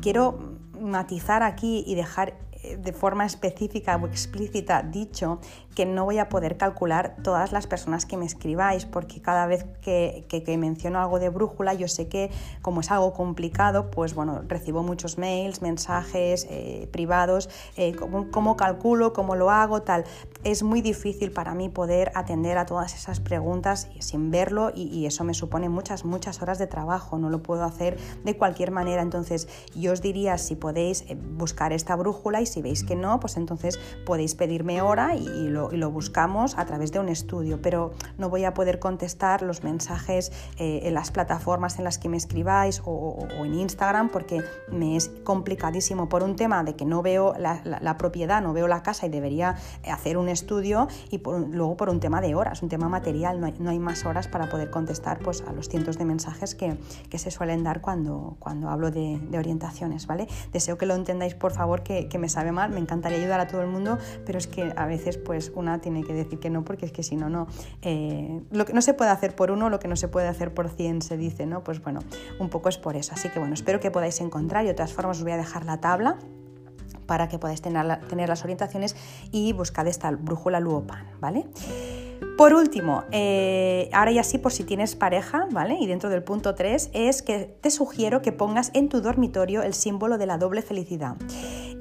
Quiero matizar aquí y dejar eh, de forma específica o explícita dicho que no voy a poder calcular todas las personas que me escribáis, porque cada vez que, menciono algo de brújula, yo sé que como es algo complicado, pues bueno, recibo muchos mails, mensajes eh, privados, eh, cómo, calculo, cómo lo hago, tal. Es muy difícil para mí poder atender a todas esas preguntas sin verlo y, y eso me supone muchas, muchas horas de trabajo, no lo puedo hacer de cualquier manera. Entonces, yo os diría si podéis buscar esta brújula y si veis que no, pues entonces podéis pedirme hora y, lo, buscamos a través de un estudio, pero no voy a poder contestar los mensajes eh, en las plataformas en las que me escribáis o, en Instagram porque me es complicadísimo por un tema de que no veo la, propiedad, no veo la casa y debería hacer un estudio y luego por un tema de horas, un tema material, no hay, más horas para poder contestar pues, a los cientos de mensajes que, se suelen dar cuando, cuando hablo de, orientaciones, ¿vale? Deseo que lo entendáis por favor que, que me sabe mal, me encantaría ayudar a todo el mundo, pero es que a veces pues una tiene que decir que no, porque es que si no, no. Eh, lo que no se puede hacer por uno, lo que no se puede hacer por 100 se dice, ¿no? Pues bueno, un poco es por eso. Así que bueno, espero que podáis encontrar y de todas formas os voy a dejar la tabla para que podáis tener, tener las orientaciones y buscad esta brújula Luopan, ¿vale? Por último, eh, ahora ya sí por si tienes pareja, ¿vale? Y dentro del punto 3 es que te sugiero que pongas en tu dormitorio el símbolo de la doble felicidad.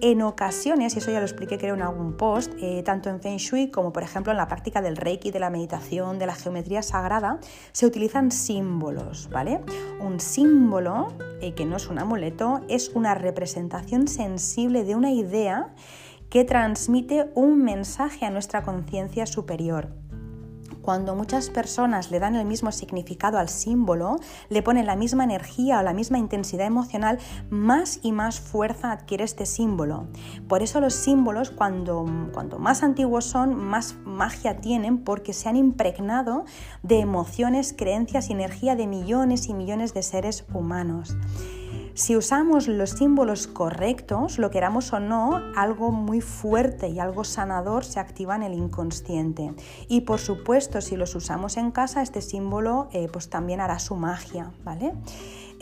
En ocasiones, y eso ya lo expliqué creo en algún post, eh, tanto en Feng Shui como por ejemplo en la práctica del Reiki, de la meditación, de la geometría sagrada, se utilizan símbolos, ¿vale? Un símbolo, eh, que no es un amuleto, es una representación sensible de una idea que transmite un mensaje a nuestra conciencia superior cuando muchas personas le dan el mismo significado al símbolo, le ponen la misma energía o la misma intensidad emocional, más y más fuerza adquiere este símbolo. Por eso los símbolos, cuando, cuanto más antiguos son, más magia tienen porque se han impregnado de emociones, creencias y energía de millones y millones de seres humanos. Si usamos los símbolos correctos, lo queramos o no, algo muy fuerte y algo sanador se activa en el inconsciente. Y por supuesto, si los usamos en casa, este símbolo eh, pues también hará su magia, ¿vale?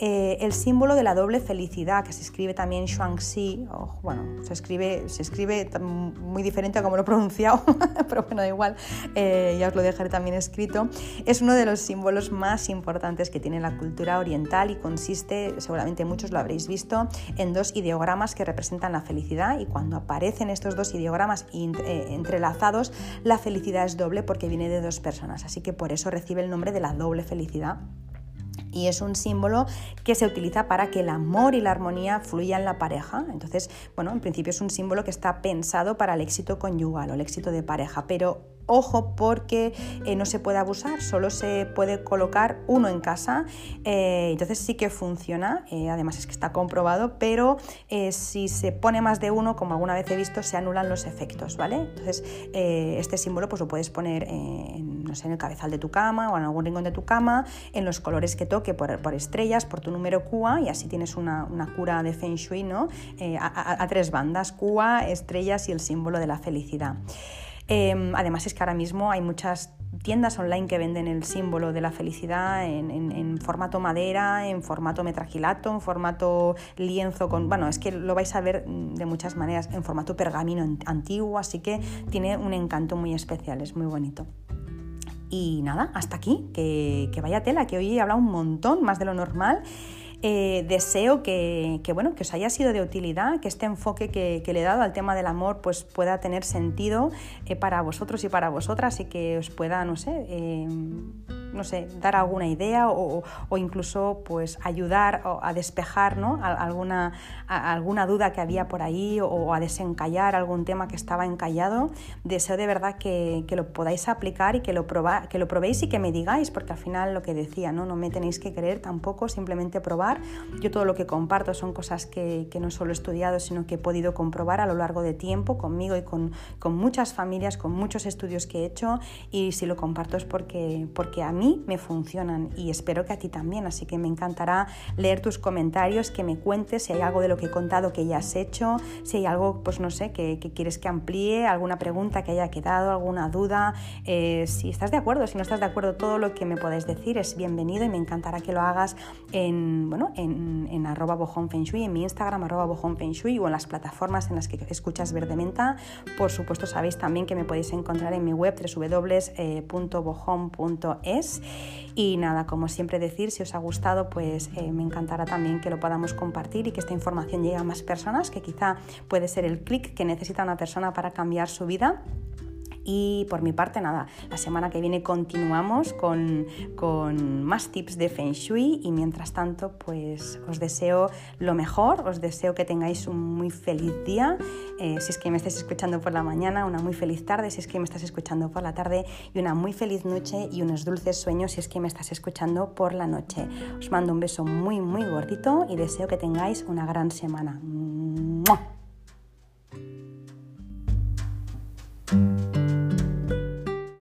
Eh, el símbolo de la doble felicidad, que se escribe también Shuangxi, bueno, se escribe, se escribe muy diferente a como lo he pronunciado, pero bueno, da igual, eh, ya os lo dejaré también escrito, es uno de los símbolos más importantes que tiene la cultura oriental y consiste, seguramente muchos lo habréis visto, en dos ideogramas que representan la felicidad y cuando aparecen estos dos ideogramas eh, entrelazados, la felicidad es doble porque viene de dos personas, así que por eso recibe el nombre de la doble felicidad y es un símbolo que se utiliza para que el amor y la armonía fluyan en la pareja. Entonces, bueno, en principio es un símbolo que está pensado para el éxito conyugal o el éxito de pareja, pero ojo porque eh, no se puede abusar, solo se puede colocar uno en casa, eh, entonces sí que funciona, eh, además es que está comprobado, pero si se pone más de uno, como alguna vez he visto, se anulan los efectos, ¿vale? Entonces este símbolo pues lo puedes poner en, no sé, en el cabezal de tu cama o en algún rincón de tu cama, en los colores que toque por, estrellas, por tu número QA y así tienes una, cura de Feng Shui, ¿no? A, a tres bandas, QA, estrellas y el símbolo de la felicidad. Em, además es que ahora mismo hay muchas tiendas online que venden el símbolo de la felicidad en, formato madera, en formato metraquilato, en formato lienzo con... Bueno, es que lo vais a ver de muchas maneras, en formato pergamino antiguo, así que tiene un encanto muy especial, es muy bonito. Y nada, hasta aquí, que, que vaya tela, que hoy he hablado un montón, más de lo normal. Eh, deseo que, bueno, que os haya sido de utilidad, que este enfoque que, le he dado al tema del amor pues, pueda tener sentido eh, para vosotros y para vosotras y que os pueda, no sé, eh, no sé, dar alguna idea o, incluso pues ayudar a despejar alguna, alguna duda que había por ahí o a desencallar algún tema que estaba encallado. Deseo de verdad que, lo podáis aplicar y que lo, proba, que lo probéis y que me digáis, porque al final lo que decía, ¿no? no me tenéis que creer tampoco, simplemente probar. Yo todo lo que comparto son cosas que, que no solo he estudiado, sino que he podido comprobar a lo largo de tiempo conmigo y con, con muchas familias, con muchos estudios que he hecho y si lo comparto es porque, porque a mí me funcionan y espero que a ti también, así que me encantará leer tus comentarios, que me cuentes si hay algo de lo que he contado que ya has hecho, si hay algo, pues no sé, que, quieres que amplíe, alguna pregunta que haya quedado, alguna duda, eh, si estás de acuerdo, si no estás de acuerdo, todo lo que me podáis decir es bienvenido y me encantará que lo hagas en, bueno, en, en arroba en mi Instagram arroba o en las plataformas en las que escuchas Verde Menta. Por supuesto sabéis también que me podéis encontrar en mi web y nada, como siempre decir, si os ha gustado, pues eh, me encantará también que lo podamos compartir y que esta información llegue a más personas, que quizá puede ser el clic que necesita una persona para cambiar su vida. Y por mi parte, nada, la semana que viene continuamos con, con más tips de Feng Shui y mientras tanto, pues os deseo lo mejor, os deseo que tengáis un muy feliz día, eh, si es que me estáis escuchando por la mañana, una muy feliz tarde, si es que me estás escuchando por la tarde y una muy feliz noche y unos dulces sueños si es que me estás escuchando por la noche. Os mando un beso muy, muy gordito y deseo que tengáis una gran semana. ¡Mua!